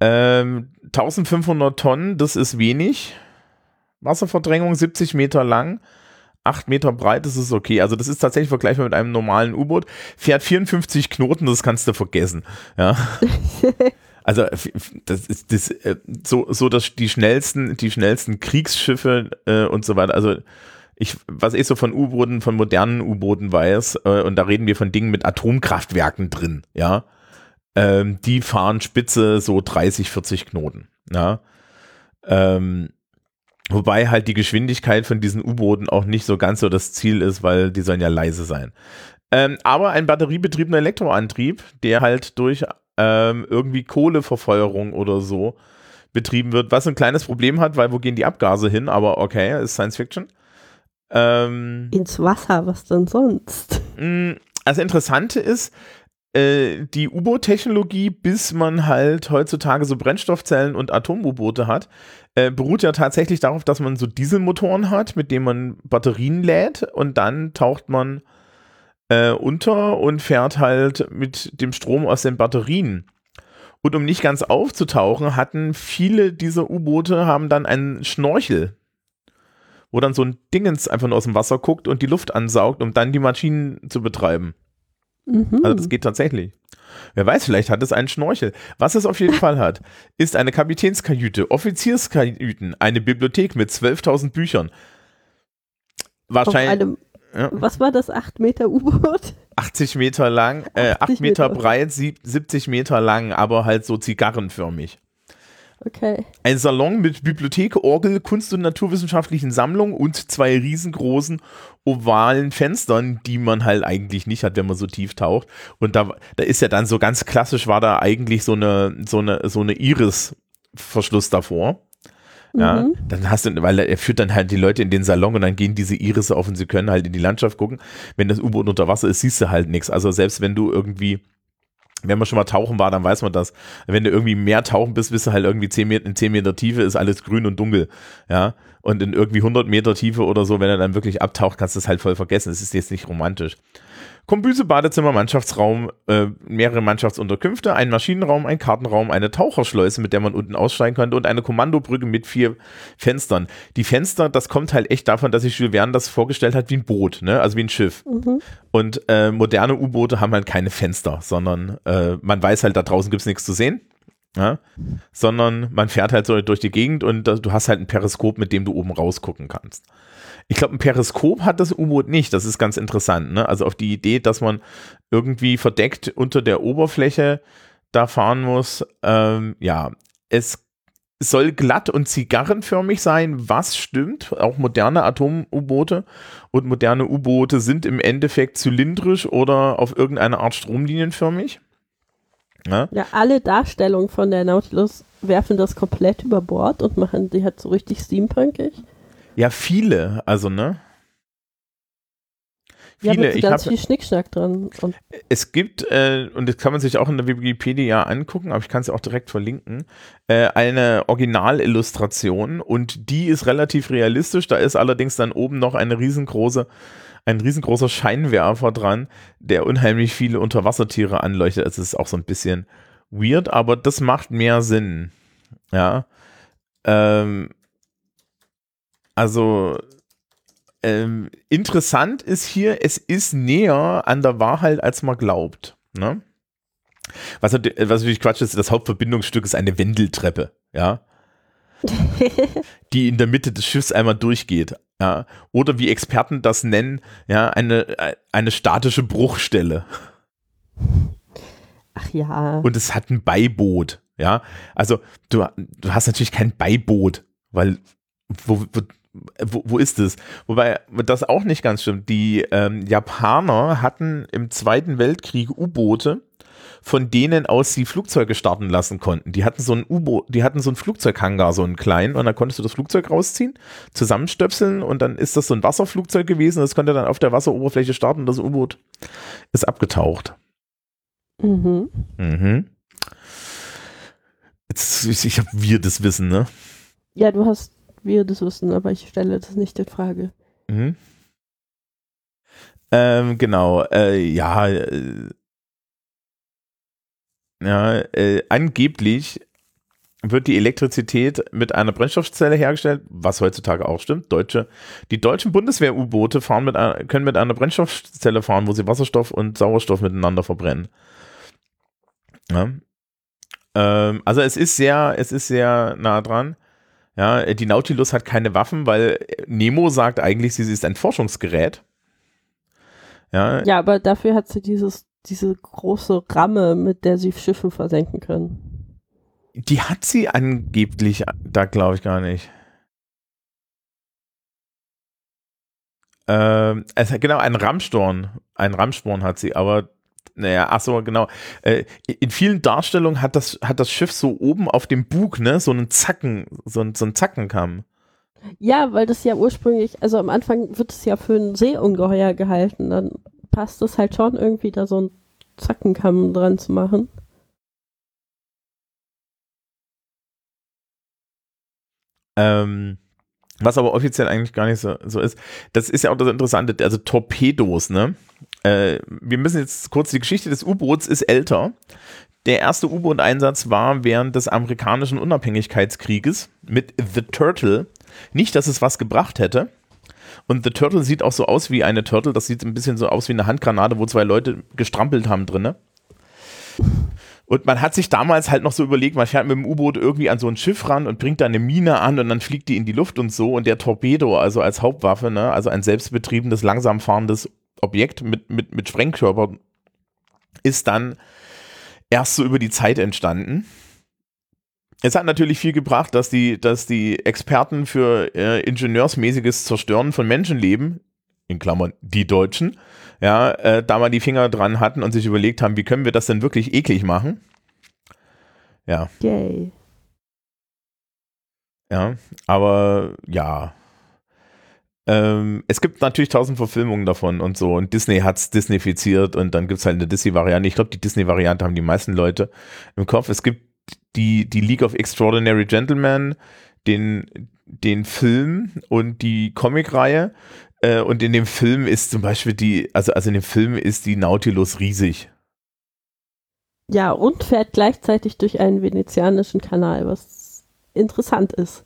Ähm, 1500 Tonnen, das ist wenig. Wasserverdrängung 70 Meter lang. 8 Meter breit, das ist okay. Also das ist tatsächlich vergleichbar mit einem normalen U-Boot. Fährt 54 Knoten, das kannst du vergessen. Ja. [LAUGHS] Also das ist das, äh, so, so dass die schnellsten, die schnellsten Kriegsschiffe äh, und so weiter, also ich, was ich so von U-Booten, von modernen U-Booten weiß, äh, und da reden wir von Dingen mit Atomkraftwerken drin, ja, ähm, die fahren spitze so 30, 40 Knoten, ja. Ähm, Wobei halt die Geschwindigkeit von diesen U-Booten auch nicht so ganz so das Ziel ist, weil die sollen ja leise sein. Ähm, aber ein batteriebetriebener Elektroantrieb, der halt durch ähm, irgendwie Kohleverfeuerung oder so betrieben wird, was ein kleines Problem hat, weil wo gehen die Abgase hin? Aber okay, ist Science Fiction. Ähm, Ins Wasser, was denn sonst? Mm, also Interessante ist, äh, die U-Boot-Technologie, bis man halt heutzutage so Brennstoffzellen und Atom-U-Boote hat, äh, beruht ja tatsächlich darauf, dass man so Dieselmotoren hat, mit denen man Batterien lädt und dann taucht man äh, unter und fährt halt mit dem Strom aus den Batterien. Und um nicht ganz aufzutauchen, hatten viele dieser U-Boote haben dann einen Schnorchel, wo dann so ein Dingens einfach nur aus dem Wasser guckt und die Luft ansaugt, um dann die Maschinen zu betreiben. Mhm. Also das geht tatsächlich. Wer weiß, vielleicht hat es einen Schnorchel. Was es auf jeden [LAUGHS] Fall hat, ist eine Kapitänskajüte, Offizierskajüten, eine Bibliothek mit 12.000 Büchern. Wahrscheinlich. Einem, ja. Was war das? 8 Meter U-Boot? [LAUGHS] 80 Meter lang, äh, 8 Meter, Meter breit, 70 Meter lang, aber halt so zigarrenförmig. Okay. Ein Salon mit Bibliothek, Orgel, Kunst- und naturwissenschaftlichen Sammlungen und zwei riesengroßen ovalen Fenstern, die man halt eigentlich nicht hat, wenn man so tief taucht. Und da, da ist ja dann so ganz klassisch, war da eigentlich so eine, so eine, so eine Iris-Verschluss davor. Ja, mhm. dann hast du, weil er führt dann halt die Leute in den Salon und dann gehen diese Irise auf und sie können halt in die Landschaft gucken. Wenn das U-Boot unter Wasser ist, siehst du halt nichts. Also selbst wenn du irgendwie wenn man schon mal tauchen war, dann weiß man das. Wenn du irgendwie mehr tauchen bist, bist du halt irgendwie 10 Meter, in 10 Meter Tiefe ist alles grün und dunkel. Ja. Und in irgendwie 100 Meter Tiefe oder so, wenn er dann wirklich abtaucht, kannst du es halt voll vergessen. Es ist jetzt nicht romantisch. Kombüse, Badezimmer, Mannschaftsraum, äh, mehrere Mannschaftsunterkünfte, ein Maschinenraum, ein Kartenraum, eine Taucherschleuse, mit der man unten aussteigen könnte und eine Kommandobrücke mit vier Fenstern. Die Fenster, das kommt halt echt davon, dass sich Jules Verne das vorgestellt hat wie ein Boot, ne? also wie ein Schiff. Mhm. Und äh, moderne U-Boote haben halt keine Fenster, sondern äh, man weiß halt, da draußen gibt es nichts zu sehen. Ja? Sondern man fährt halt so durch die Gegend und du hast halt ein Periskop, mit dem du oben rausgucken kannst. Ich glaube, ein Periskop hat das U-Boot nicht. Das ist ganz interessant. Ne? Also auf die Idee, dass man irgendwie verdeckt unter der Oberfläche da fahren muss. Ähm, ja, es soll glatt und zigarrenförmig sein, was stimmt. Auch moderne Atom-U-Boote und moderne U-Boote sind im Endeffekt zylindrisch oder auf irgendeine Art stromlinienförmig. Ja? ja, alle Darstellungen von der Nautilus werfen das komplett über Bord und machen die halt so richtig steampunkig. Ja, viele, also, ne? Viele. Ja, ich ganz hab, viel Schnickschnack dran. Und es gibt, äh, und das kann man sich auch in der Wikipedia angucken, aber ich kann es auch direkt verlinken, äh, eine Originalillustration und die ist relativ realistisch. Da ist allerdings dann oben noch eine riesengroße, ein riesengroßer Scheinwerfer dran, der unheimlich viele Unterwassertiere anleuchtet. Es ist auch so ein bisschen weird, aber das macht mehr Sinn. Ja. Ähm, also ähm, interessant ist hier, es ist näher an der Wahrheit, als man glaubt. Ne? Was, was natürlich Quatsch ist, das Hauptverbindungsstück ist eine Wendeltreppe, ja. [LAUGHS] die in der Mitte des Schiffs einmal durchgeht. Ja. Oder wie Experten das nennen, ja, eine, eine statische Bruchstelle. Ach ja. Und es hat ein Beiboot. Ja, also du, du hast natürlich kein Beiboot, weil wo, wo, wo, wo ist es? Wobei das auch nicht ganz stimmt. Die ähm, Japaner hatten im Zweiten Weltkrieg U-Boote, von denen aus sie Flugzeuge starten lassen konnten. Die hatten so ein U-Boot, die hatten so einen Flugzeughangar, so einen kleinen, und dann konntest du das Flugzeug rausziehen, zusammenstöpseln und dann ist das so ein Wasserflugzeug gewesen. Das konnte dann auf der Wasseroberfläche starten. Das U-Boot ist abgetaucht. Mhm. Mhm. Jetzt, ich, ich habe wir das Wissen, ne? Ja, du hast wir das Wissen, aber ich stelle das nicht in Frage. Mhm. Ähm, genau, äh, ja, äh, ja, äh, angeblich wird die Elektrizität mit einer Brennstoffzelle hergestellt, was heutzutage auch stimmt. Deutsche, die deutschen Bundeswehr-U-Boote mit, können mit einer Brennstoffzelle fahren, wo sie Wasserstoff und Sauerstoff miteinander verbrennen. Ja. Ähm, also es ist sehr, es ist sehr nah dran. Ja, die Nautilus hat keine Waffen, weil Nemo sagt eigentlich, sie ist ein Forschungsgerät. Ja, ja aber dafür hat sie dieses, diese große Ramme, mit der sie Schiffe versenken können. Die hat sie angeblich, da glaube ich gar nicht. Ähm, also genau, ein Rammsporn. Ein Rammsporn hat sie, aber naja, ach so, genau. Äh, in vielen Darstellungen hat das, hat das Schiff so oben auf dem Bug, ne, so einen Zacken, so, so einen Zackenkamm. Ja, weil das ja ursprünglich, also am Anfang wird es ja für ein Seeungeheuer gehalten, dann passt es halt schon irgendwie da so einen Zackenkamm dran zu machen. Ähm, was aber offiziell eigentlich gar nicht so, so ist. Das ist ja auch das Interessante, also Torpedos, ne? Äh, wir müssen jetzt kurz, die Geschichte des U-Boots ist älter. Der erste U-Boot-Einsatz war während des amerikanischen Unabhängigkeitskrieges mit The Turtle. Nicht, dass es was gebracht hätte. Und The Turtle sieht auch so aus wie eine Turtle. Das sieht ein bisschen so aus wie eine Handgranate, wo zwei Leute gestrampelt haben drinne. Und man hat sich damals halt noch so überlegt, man fährt mit dem U-Boot irgendwie an so ein Schiff ran und bringt da eine Mine an und dann fliegt die in die Luft und so. Und der Torpedo, also als Hauptwaffe, ne, also ein selbstbetriebenes, langsam fahrendes Objekt mit, mit, mit Sprengkörper, ist dann erst so über die Zeit entstanden. Es hat natürlich viel gebracht, dass die, dass die Experten für äh, ingenieursmäßiges Zerstören von Menschenleben, in Klammern die Deutschen, ja, äh, da mal die Finger dran hatten und sich überlegt haben, wie können wir das denn wirklich eklig machen? Ja. Yay. Ja, aber ja. Ähm, es gibt natürlich tausend Verfilmungen davon und so und Disney hat es Disneyfiziert und dann gibt es halt eine Disney-Variante. Ich glaube, die Disney-Variante haben die meisten Leute im Kopf. Es gibt die, die League of Extraordinary Gentlemen, den, den Film und die Comic-Reihe. Äh, und in dem Film ist zum Beispiel die, also, also in dem Film ist die Nautilus riesig. Ja, und fährt gleichzeitig durch einen venezianischen Kanal, was interessant ist.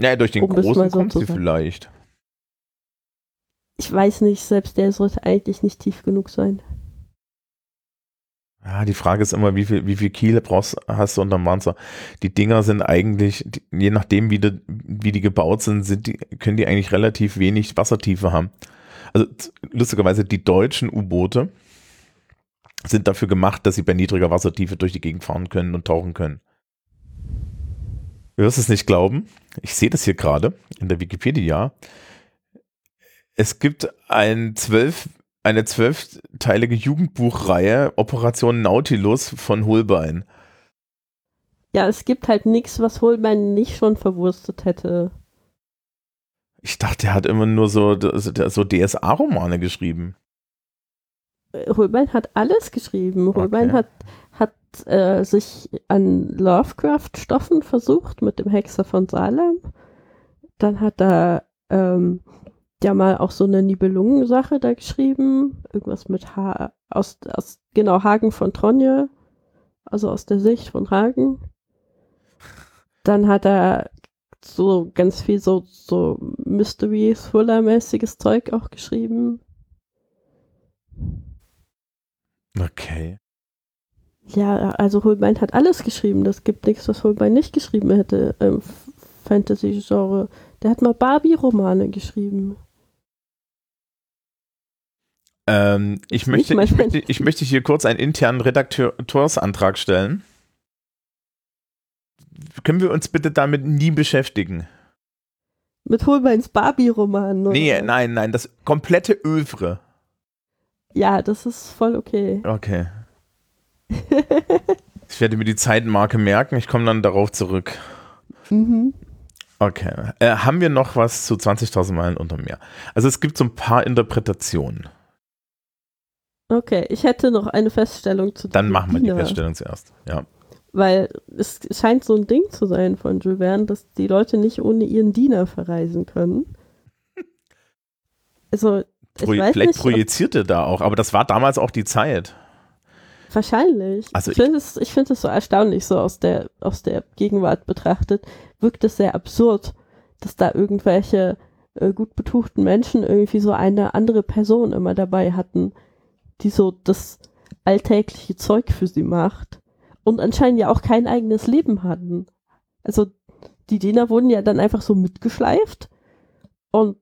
Ja, durch den um großen so kommt sie vielleicht. Ich weiß nicht, selbst der sollte eigentlich nicht tief genug sein. Ja, die Frage ist immer, wie viel, wie viel Kiel brauchst, hast du unterm Panzer? Die Dinger sind eigentlich, je nachdem, wie die, wie die gebaut sind, sind die, können die eigentlich relativ wenig Wassertiefe haben. Also lustigerweise, die deutschen U-Boote sind dafür gemacht, dass sie bei niedriger Wassertiefe durch die Gegend fahren können und tauchen können. Du wirst es nicht glauben. Ich sehe das hier gerade in der Wikipedia. Es gibt ein zwölf eine zwölfteilige Jugendbuchreihe Operation Nautilus von Holbein. Ja, es gibt halt nichts, was Holbein nicht schon verwurstet hätte. Ich dachte, er hat immer nur so, so DSA-Romane geschrieben. Äh, Holbein hat alles geschrieben. Holbein hat, hat äh, sich an Lovecraft-Stoffen versucht mit dem Hexer von Salem. Dann hat er ähm, ja mal auch so eine Nibelungensache da geschrieben. Irgendwas mit ha aus, aus, genau, Hagen von Tronje. also aus der Sicht von Hagen. Dann hat er so ganz viel so, so Mystery-Thriller-mäßiges Zeug auch geschrieben. Okay. Ja, also Holbein hat alles geschrieben. Das gibt nichts, was Holbein nicht geschrieben hätte im Fantasy-Genre. Der hat mal Barbie-Romane geschrieben. Ähm, ich, möchte, ich, möchte, ich möchte hier kurz einen internen Redakteursantrag stellen. Können wir uns bitte damit nie beschäftigen? Mit Holbeins Barbie-Roman? Nee, nein, nein, das komplette Övre. Ja, das ist voll okay. Okay. [LAUGHS] ich werde mir die Zeitenmarke merken, ich komme dann darauf zurück. Mhm. Okay. Äh, haben wir noch was zu 20.000 Meilen unter Meer? Also es gibt so ein paar Interpretationen. Okay, ich hätte noch eine Feststellung zu Dann machen wir die Feststellung zuerst, ja. Weil es scheint so ein Ding zu sein von Jules Verne, dass die Leute nicht ohne ihren Diener verreisen können. [LAUGHS] Also, Pro vielleicht nicht, projiziert er da auch, aber das war damals auch die Zeit. Wahrscheinlich. Also ich finde es, find es so erstaunlich, so aus der, aus der Gegenwart betrachtet, wirkt es sehr absurd, dass da irgendwelche äh, gut betuchten Menschen irgendwie so eine andere Person immer dabei hatten, die so das alltägliche Zeug für sie macht und anscheinend ja auch kein eigenes Leben hatten. Also die Diener wurden ja dann einfach so mitgeschleift und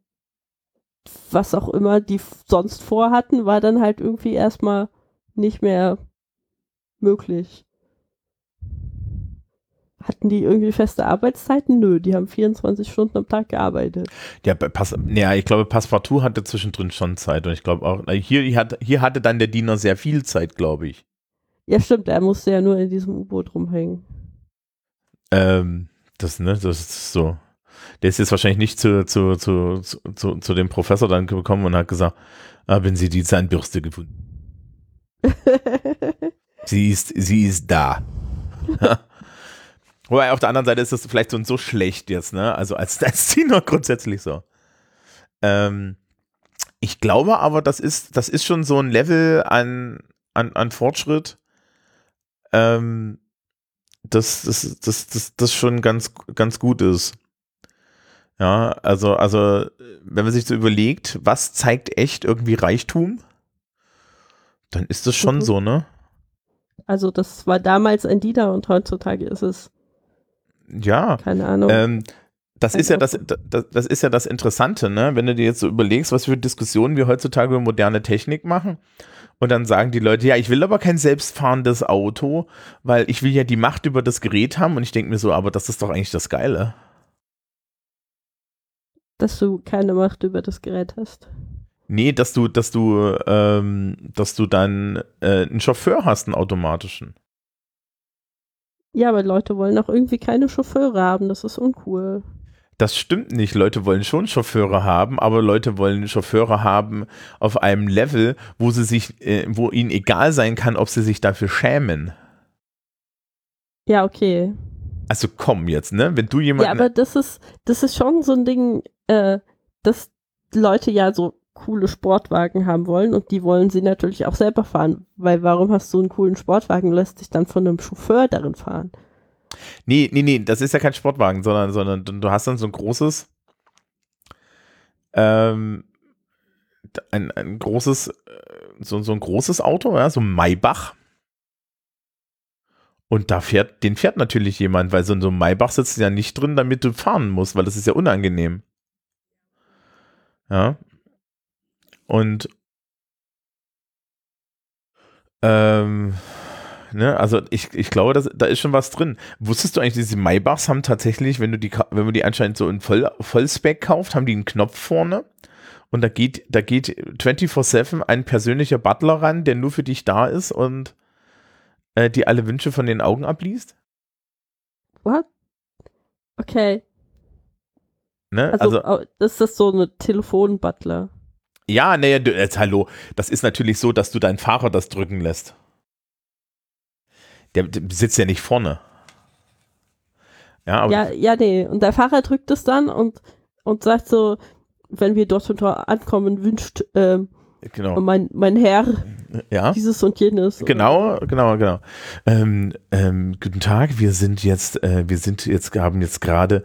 was auch immer die sonst vorhatten, war dann halt irgendwie erstmal nicht mehr möglich. Hatten die irgendwie feste Arbeitszeiten? Nö, die haben 24 Stunden am Tag gearbeitet. Ja, Pass, ja ich glaube, Passepartout hatte zwischendrin schon Zeit und ich glaube auch, hier, hier, hat, hier hatte dann der Diener sehr viel Zeit, glaube ich. Ja, stimmt, er musste ja nur in diesem U-Boot rumhängen. Ähm, das, ne, das ist so. Der ist jetzt wahrscheinlich nicht zu, zu, zu, zu, zu dem Professor dann gekommen und hat gesagt, haben Sie die Zahnbürste gefunden? [LAUGHS] sie ist, sie ist da. [LAUGHS] Wobei auf der anderen Seite ist das vielleicht so, so schlecht jetzt, ne? Also als, [LAUGHS] als Diener grundsätzlich so. Ähm, ich glaube aber, das ist, das ist schon so ein Level an, an, an Fortschritt, ähm, das, das, das, das, das schon ganz, ganz gut ist. Ja, also, also, wenn man sich so überlegt, was zeigt echt irgendwie Reichtum, dann ist das schon mhm. so, ne? Also, das war damals ein Diener und heutzutage ist es ja. Keine Ahnung. Ähm, das ist ja das, das, das ist ja das Interessante, ne? Wenn du dir jetzt so überlegst, was für Diskussionen wir heutzutage über moderne Technik machen. Und dann sagen die Leute, ja, ich will aber kein selbstfahrendes Auto, weil ich will ja die Macht über das Gerät haben. Und ich denke mir so, aber das ist doch eigentlich das Geile. Dass du keine Macht über das Gerät hast. Nee, dass du, dass du, ähm, dass du dann äh, einen Chauffeur hast, einen automatischen. Ja, aber Leute wollen auch irgendwie keine Chauffeure haben, das ist uncool. Das stimmt nicht. Leute wollen schon Chauffeure haben, aber Leute wollen Chauffeure haben auf einem Level, wo sie sich, äh, wo ihnen egal sein kann, ob sie sich dafür schämen. Ja, okay. Also komm jetzt, ne? Wenn du jemanden. Ja, aber das ist, das ist schon so ein Ding, äh, dass Leute ja so coole Sportwagen haben wollen und die wollen sie natürlich auch selber fahren, weil warum hast du einen coolen Sportwagen, lässt dich dann von einem Chauffeur darin fahren? Nee, nee, nee, das ist ja kein Sportwagen, sondern, sondern du hast dann so ein großes, ähm, ein, ein großes, äh, so, so ein großes Auto, ja, so ein Maybach. Und da fährt, den fährt natürlich jemand, weil so in so einem Maybach sitzt ja nicht drin, damit du fahren musst, weil das ist ja unangenehm. Ja, und ähm, ne, also ich, ich glaube, das, da ist schon was drin. Wusstest du eigentlich, diese Maybachs haben tatsächlich, wenn du die, wenn man die anscheinend so in Voll, Vollspec kauft, haben die einen Knopf vorne und da geht, da geht 24-7 ein persönlicher Butler ran, der nur für dich da ist und äh, die alle Wünsche von den Augen abliest? What? Okay. Ne? Also, also das ist so eine Telefon-Butler. Ja, nee, jetzt, hallo. Das ist natürlich so, dass du deinen Fahrer das drücken lässt. Der, der sitzt ja nicht vorne. Ja, aber ja, ja, nee. Und der Fahrer drückt es dann und, und sagt so, wenn wir dort und dort ankommen, wünscht ähm, genau. mein, mein Herr Ja. Dieses und jenes. Genau, genau, genau. Ähm, ähm, guten Tag, wir sind jetzt, äh, wir sind jetzt, haben jetzt gerade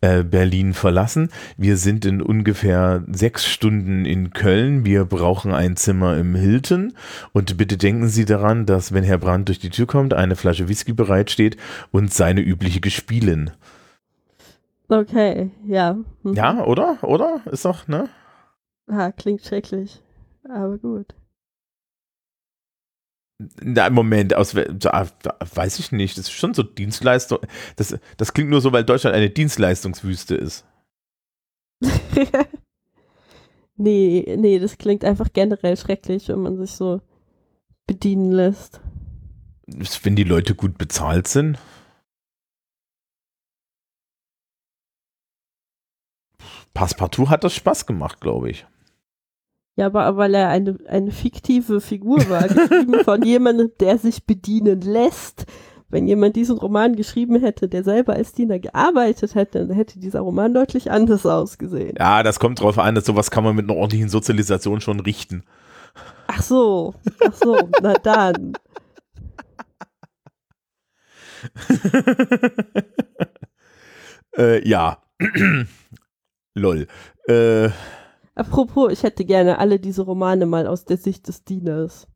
äh, Berlin verlassen. Wir sind in ungefähr sechs Stunden in Köln. Wir brauchen ein Zimmer im Hilton. Und bitte denken Sie daran, dass wenn Herr Brandt durch die Tür kommt, eine Flasche Whisky bereitsteht und seine übliche Gespielin. Okay, ja. Mhm. Ja, oder? Oder? Ist doch, ne? Ah, klingt schrecklich. Aber gut. Na, Moment, aus, da, da, weiß ich nicht. Das ist schon so Dienstleistung. Das, das klingt nur so, weil Deutschland eine Dienstleistungswüste ist. [LAUGHS] nee, nee, das klingt einfach generell schrecklich, wenn man sich so bedienen lässt. Wenn die Leute gut bezahlt sind. Passepartout hat das Spaß gemacht, glaube ich. Ja, aber weil er eine, eine fiktive Figur war, geschrieben [LAUGHS] von jemandem, der sich bedienen lässt. Wenn jemand diesen Roman geschrieben hätte, der selber als Diener gearbeitet hätte, dann hätte dieser Roman deutlich anders ausgesehen. Ja, das kommt drauf an, dass sowas kann man mit einer ordentlichen Sozialisation schon richten. Ach so, ach so, na dann. [LAUGHS] äh, ja. [CLEARS THROAT] Lol. Äh, Apropos, ich hätte gerne alle diese Romane mal aus der Sicht des Dieners.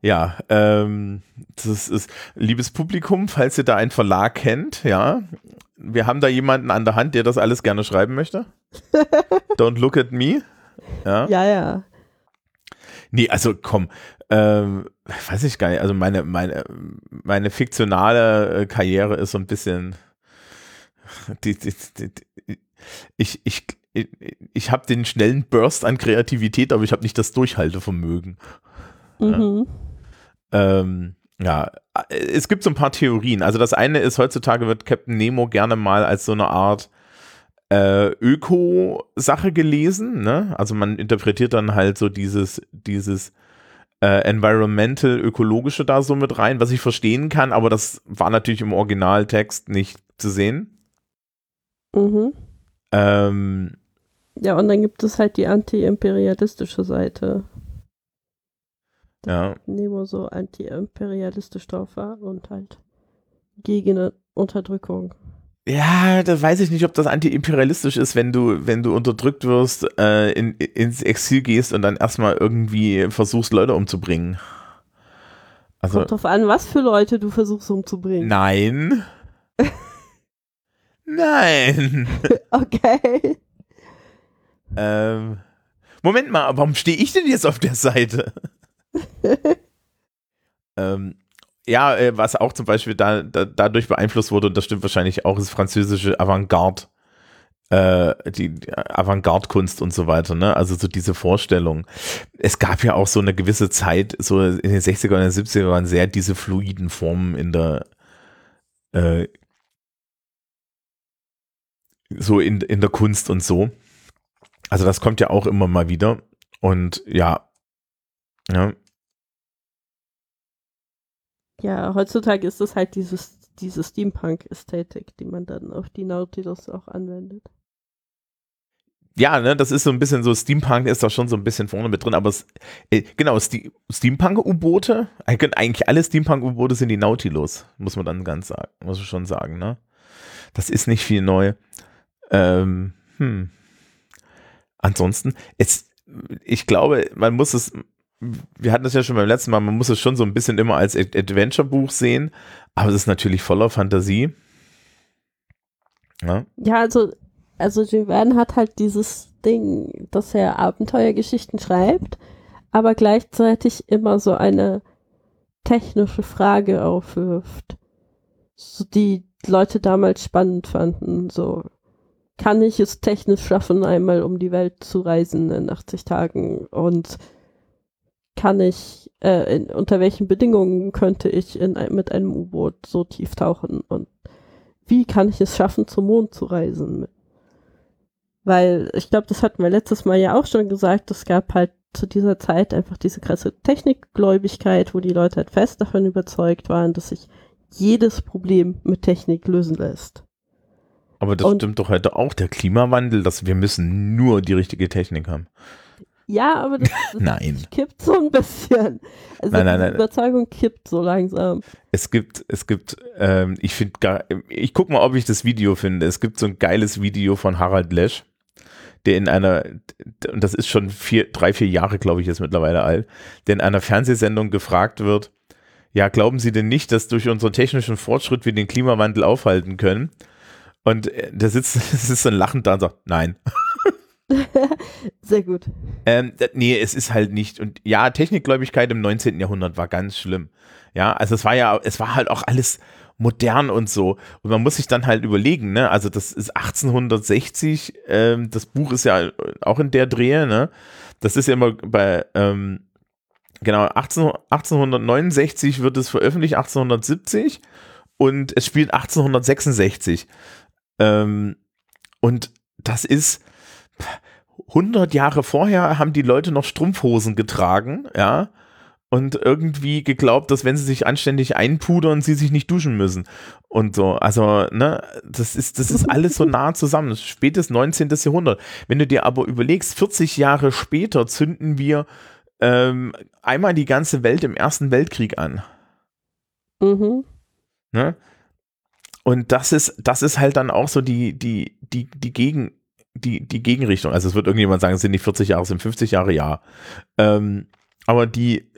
Ja, ähm, das ist, liebes Publikum, falls ihr da einen Verlag kennt, ja, wir haben da jemanden an der Hand, der das alles gerne schreiben möchte. [LAUGHS] Don't look at me. Ja, ja. ja. Nee, also komm, ähm, weiß ich gar nicht, also meine, meine, meine fiktionale äh, Karriere ist so ein bisschen, die, die, die, ich, ich, ich, habe den schnellen Burst an Kreativität, aber ich habe nicht das Durchhaltevermögen. Mhm. Ja. Ähm, ja, es gibt so ein paar Theorien. Also das eine ist, heutzutage wird Captain Nemo gerne mal als so eine Art äh, Öko-Sache gelesen. Ne? Also man interpretiert dann halt so dieses, dieses äh, environmental, ökologische da so mit rein, was ich verstehen kann, aber das war natürlich im Originaltext nicht zu sehen. Mhm. Ähm, ja, und dann gibt es halt die anti-imperialistische Seite. Ja. Nemo so anti-imperialistisch drauf war und halt gegen Unterdrückung. Ja, da weiß ich nicht, ob das anti-imperialistisch ist, wenn du, wenn du unterdrückt wirst, äh, in, ins Exil gehst und dann erstmal irgendwie versuchst, Leute umzubringen. Also, Kommt drauf an, was für Leute du versuchst umzubringen. Nein. [LAUGHS] nein. [LAUGHS] okay. Ähm, Moment mal, warum stehe ich denn jetzt auf der Seite? [LAUGHS] ähm, ja, äh, was auch zum Beispiel da, da, dadurch beeinflusst wurde, und das stimmt wahrscheinlich auch, ist französische Avantgarde. Äh, die Avantgarde-Kunst und so weiter, ne? Also so diese Vorstellung. Es gab ja auch so eine gewisse Zeit, so in den 60er und den 70er waren sehr diese fluiden Formen in der äh, so in, in der Kunst und so. Also das kommt ja auch immer mal wieder. Und ja, ja. Ja, heutzutage ist es halt dieses, diese Steampunk-Ästhetik, die man dann auf die Nautilus auch anwendet. Ja, ne, das ist so ein bisschen so, Steampunk ist da schon so ein bisschen vorne mit drin, aber es, äh, genau, Ste Steampunk-U-Boote, eigentlich alle Steampunk-U-Boote sind die Nautilus, muss man dann ganz sagen, muss man schon sagen, ne? Das ist nicht viel neu. Ähm, hm. Ansonsten, es, ich glaube, man muss es, wir hatten das ja schon beim letzten Mal, man muss es schon so ein bisschen immer als Adventure-Buch sehen, aber es ist natürlich voller Fantasie. Ja, ja also, also Verne hat halt dieses Ding, dass er Abenteuergeschichten schreibt, aber gleichzeitig immer so eine technische Frage aufwirft, so die Leute damals spannend fanden, so kann ich es technisch schaffen, einmal um die Welt zu reisen in 80 Tagen und kann ich, äh, in, unter welchen Bedingungen könnte ich in, mit einem U-Boot so tief tauchen und wie kann ich es schaffen, zum Mond zu reisen? Weil ich glaube, das hatten wir letztes Mal ja auch schon gesagt, es gab halt zu dieser Zeit einfach diese krasse Technikgläubigkeit, wo die Leute halt fest davon überzeugt waren, dass sich jedes Problem mit Technik lösen lässt. Aber das Und- stimmt doch heute auch, der Klimawandel, dass wir müssen nur die richtige Technik haben. Ja, aber das, [LAUGHS] das kippt so ein bisschen. Also Nein, nein, die nein. Überzeugung kippt so langsam. Es gibt, es gibt, ähm, ich finde gar, ich guck mal, ob ich das Video finde. Es gibt so ein geiles Video von Harald Lesch, der in einer, und das ist schon vier, drei, vier Jahre, glaube ich, jetzt mittlerweile alt, der in einer Fernsehsendung gefragt wird, ja, glauben Sie denn nicht, dass durch unseren technischen Fortschritt wir den Klimawandel aufhalten können? Und äh, der [LAUGHS] sitzt, so ein lachend da und sagt, nein. [LAUGHS] Sehr gut. Ähm, nee, es ist halt nicht. Und ja, Technikgläubigkeit im 19. Jahrhundert war ganz schlimm. Ja, also es war ja, es war halt auch alles modern und so. Und man muss sich dann halt überlegen, ne? Also das ist 1860, ähm, das Buch ist ja auch in der Drehe, ne? Das ist ja immer bei, ähm, genau, 18, 1869 wird es veröffentlicht, 1870 und es spielt 1866. Ähm, und das ist 100 Jahre vorher haben die Leute noch Strumpfhosen getragen, ja, und irgendwie geglaubt, dass wenn sie sich anständig einpudern, sie sich nicht duschen müssen und so. Also, ne, das ist, das ist alles so nah zusammen. Das ist spätes 19. Jahrhundert. Wenn du dir aber überlegst, 40 Jahre später zünden wir ähm, einmal die ganze Welt im Ersten Weltkrieg an. Mhm. Ne? Und das ist, das ist halt dann auch so die, die, die, die Gegen, die, die Gegenrichtung. Also es wird irgendjemand sagen, es sind nicht 40 Jahre, es sind 50 Jahre, ja. Ähm, aber die,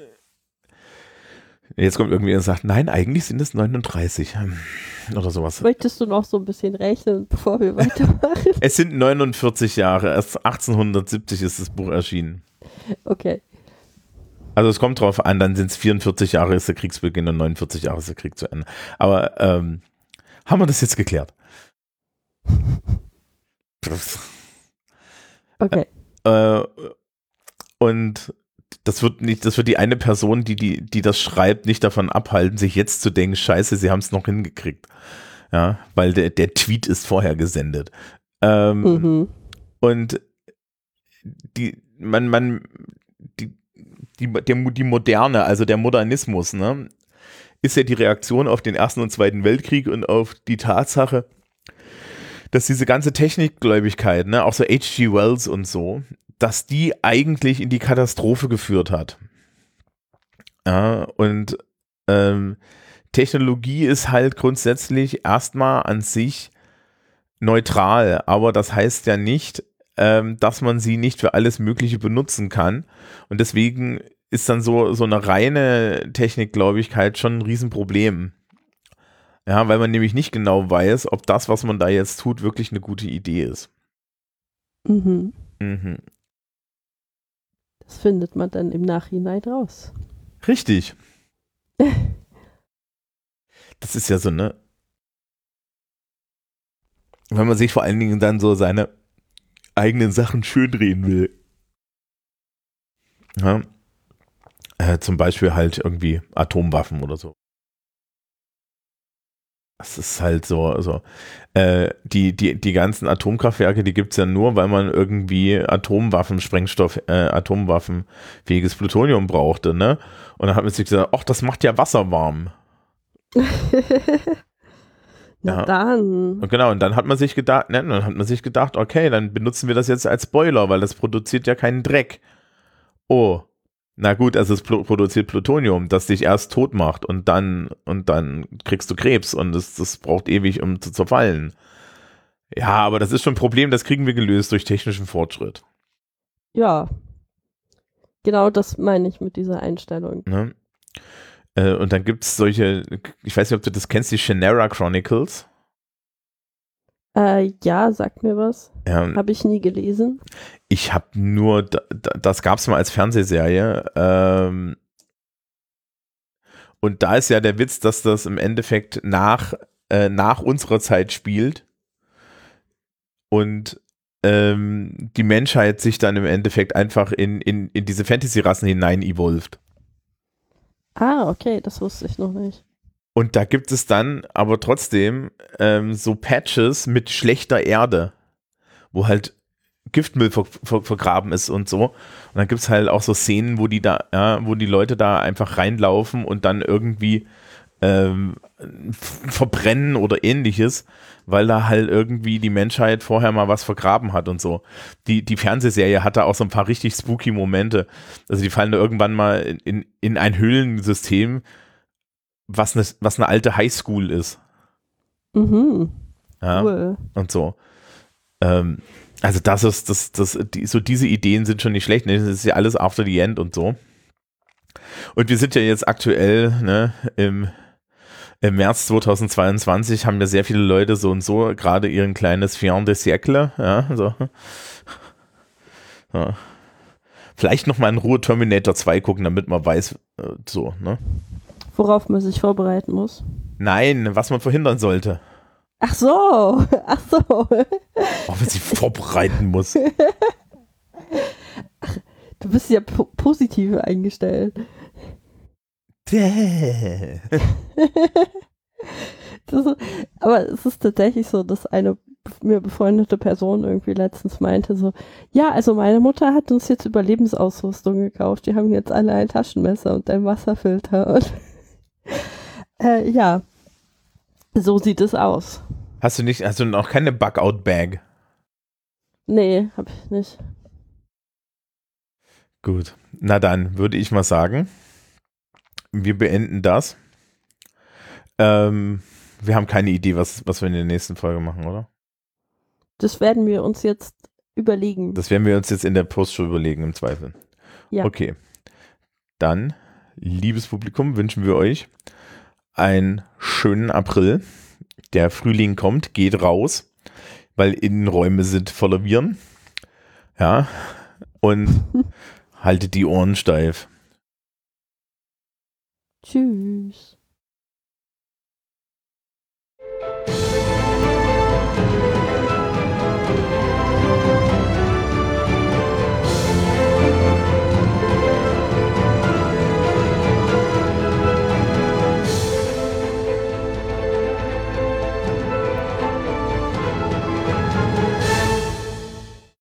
jetzt kommt irgendwie und sagt, nein, eigentlich sind es 39 hm, oder sowas. Möchtest du noch so ein bisschen rechnen, bevor wir weitermachen? [LAUGHS] Es sind 49 Jahre, erst 1870 ist das Buch erschienen. Okay. Also es kommt drauf an, dann sind es 44 Jahre ist der Kriegsbeginn und 49 Jahre ist der Krieg zu Ende. Aber ähm, haben wir das jetzt geklärt? Okay. Äh, und das wird nicht, das wird die eine Person, die, die, die das schreibt, nicht davon abhalten, sich jetzt zu denken, scheiße, sie haben es noch hingekriegt. Ja, weil der, der Tweet ist vorher gesendet. Ähm, Mhm. Und die, man, man, die, die, der, die Moderne, also der Modernismus, ne, ist ja die Reaktion auf den Ersten und Zweiten Weltkrieg und auf die Tatsache, dass diese ganze Technikgläubigkeit, ne, auch so H.G. Wells und so, dass die eigentlich in die Katastrophe geführt hat. Ja, und ähm, Technologie ist halt grundsätzlich erstmal an sich neutral, aber das heißt ja nicht, ähm, dass man sie nicht für alles Mögliche benutzen kann. Und deswegen ist dann so, so eine reine Technikgläubigkeit schon ein Riesenproblem. Ja, weil man nämlich nicht genau weiß, ob das, was man da jetzt tut, wirklich eine gute Idee ist. Mhm. Mhm. Das findet man dann im Nachhinein raus. Richtig. [LAUGHS] Das ist ja so, ne? Wenn man sich vor allen Dingen dann so seine eigenen Sachen schönreden will. Ja. Äh, zum Beispiel halt irgendwie Atomwaffen oder so. Das ist halt so, so. Äh, die, die, die ganzen Atomkraftwerke, die gibt es ja nur, weil man irgendwie Atomwaffen, Sprengstoff, äh, Atomwaffenfähiges Plutonium brauchte, ne? Und dann hat man sich gesagt, ach, das macht ja Wasser warm. [LAUGHS] Na Ja. dann. Und genau, und dann hat man sich gedacht, ne, dann hat man sich gedacht, okay, dann benutzen wir das jetzt als Spoiler, weil das produziert ja keinen Dreck. Oh. Na gut, also es produziert Plutonium, das dich erst tot macht und dann, und dann kriegst du Krebs und das, das braucht ewig, um zu zerfallen. Ja, aber das ist schon ein Problem, das kriegen wir gelöst durch technischen Fortschritt. Ja. Genau das meine ich mit dieser Einstellung. Ne? Äh, und dann gibt es solche, ich weiß nicht, ob du das kennst, die Shannara Chronicles. Äh, ja, sag mir was. Ja, Habe ich nie gelesen. Ich habe nur, da- da- das gab es mal als Fernsehserie. Ähm, und da ist ja der Witz, dass das im Endeffekt nach, äh, nach unserer Zeit spielt und ähm, die Menschheit sich dann im Endeffekt einfach in, in, in diese Fantasy-Rassen hinein evolved. Ah, okay, das wusste ich noch nicht. Und da gibt es dann aber trotzdem ähm, so Patches mit schlechter Erde, wo halt Giftmüll ver ver vergraben ist und so. Und dann gibt es halt auch so Szenen, wo die da, ja, wo die Leute da einfach reinlaufen und dann irgendwie ähm, verbrennen oder ähnliches, weil da halt irgendwie die Menschheit vorher mal was vergraben hat und so. Die, die Fernsehserie hatte auch so ein paar richtig spooky Momente. Also die fallen da irgendwann mal in, in, in ein Höhlensystem, was eine, was eine alte Highschool ist. Mhm. Ja, Cool. und so. Ähm, also das ist, das, das, die, so diese Ideen sind schon nicht schlecht. Ne? Das ist ja alles after the end und so. Und wir sind ja jetzt aktuell ne, im, im März 2022 haben ja sehr viele Leute so und so gerade ihren kleines Fian de Siècle. Ja, so. Ja. Vielleicht noch mal in Ruhe Terminator 2 gucken, damit man weiß, äh, so, ne? Worauf man sich vorbereiten muss. Nein, was man verhindern sollte. Ach so, [LAUGHS] ach so. Ob man sich vorbereiten muss. Du bist ja po positiv eingestellt. [LAUGHS] Das aber es ist tatsächlich so, dass eine mir befreundete Person irgendwie letztens meinte so, ja, also meine Mutter hat uns jetzt Überlebensausrüstung gekauft. Die haben jetzt alle ein Taschenmesser und ein Wasserfilter. Und [LAUGHS] äh, ja, so sieht es aus. Hast du nicht, hast du noch keine Bug-Out-Bag? Nee, hab ich nicht. Gut. Na dann würde ich mal sagen, wir beenden das. Ähm, wir haben keine Idee, was, was wir in der nächsten Folge machen, oder? Das werden wir uns jetzt überlegen. Das werden wir uns jetzt in der Postshow überlegen, im Zweifel. Ja. Okay. Dann, liebes Publikum, wünschen wir euch einen schönen April. Der Frühling kommt, geht raus, weil Innenräume sind voller Viren. Ja. Und [LAUGHS] haltet die Ohren steif. Tschüss.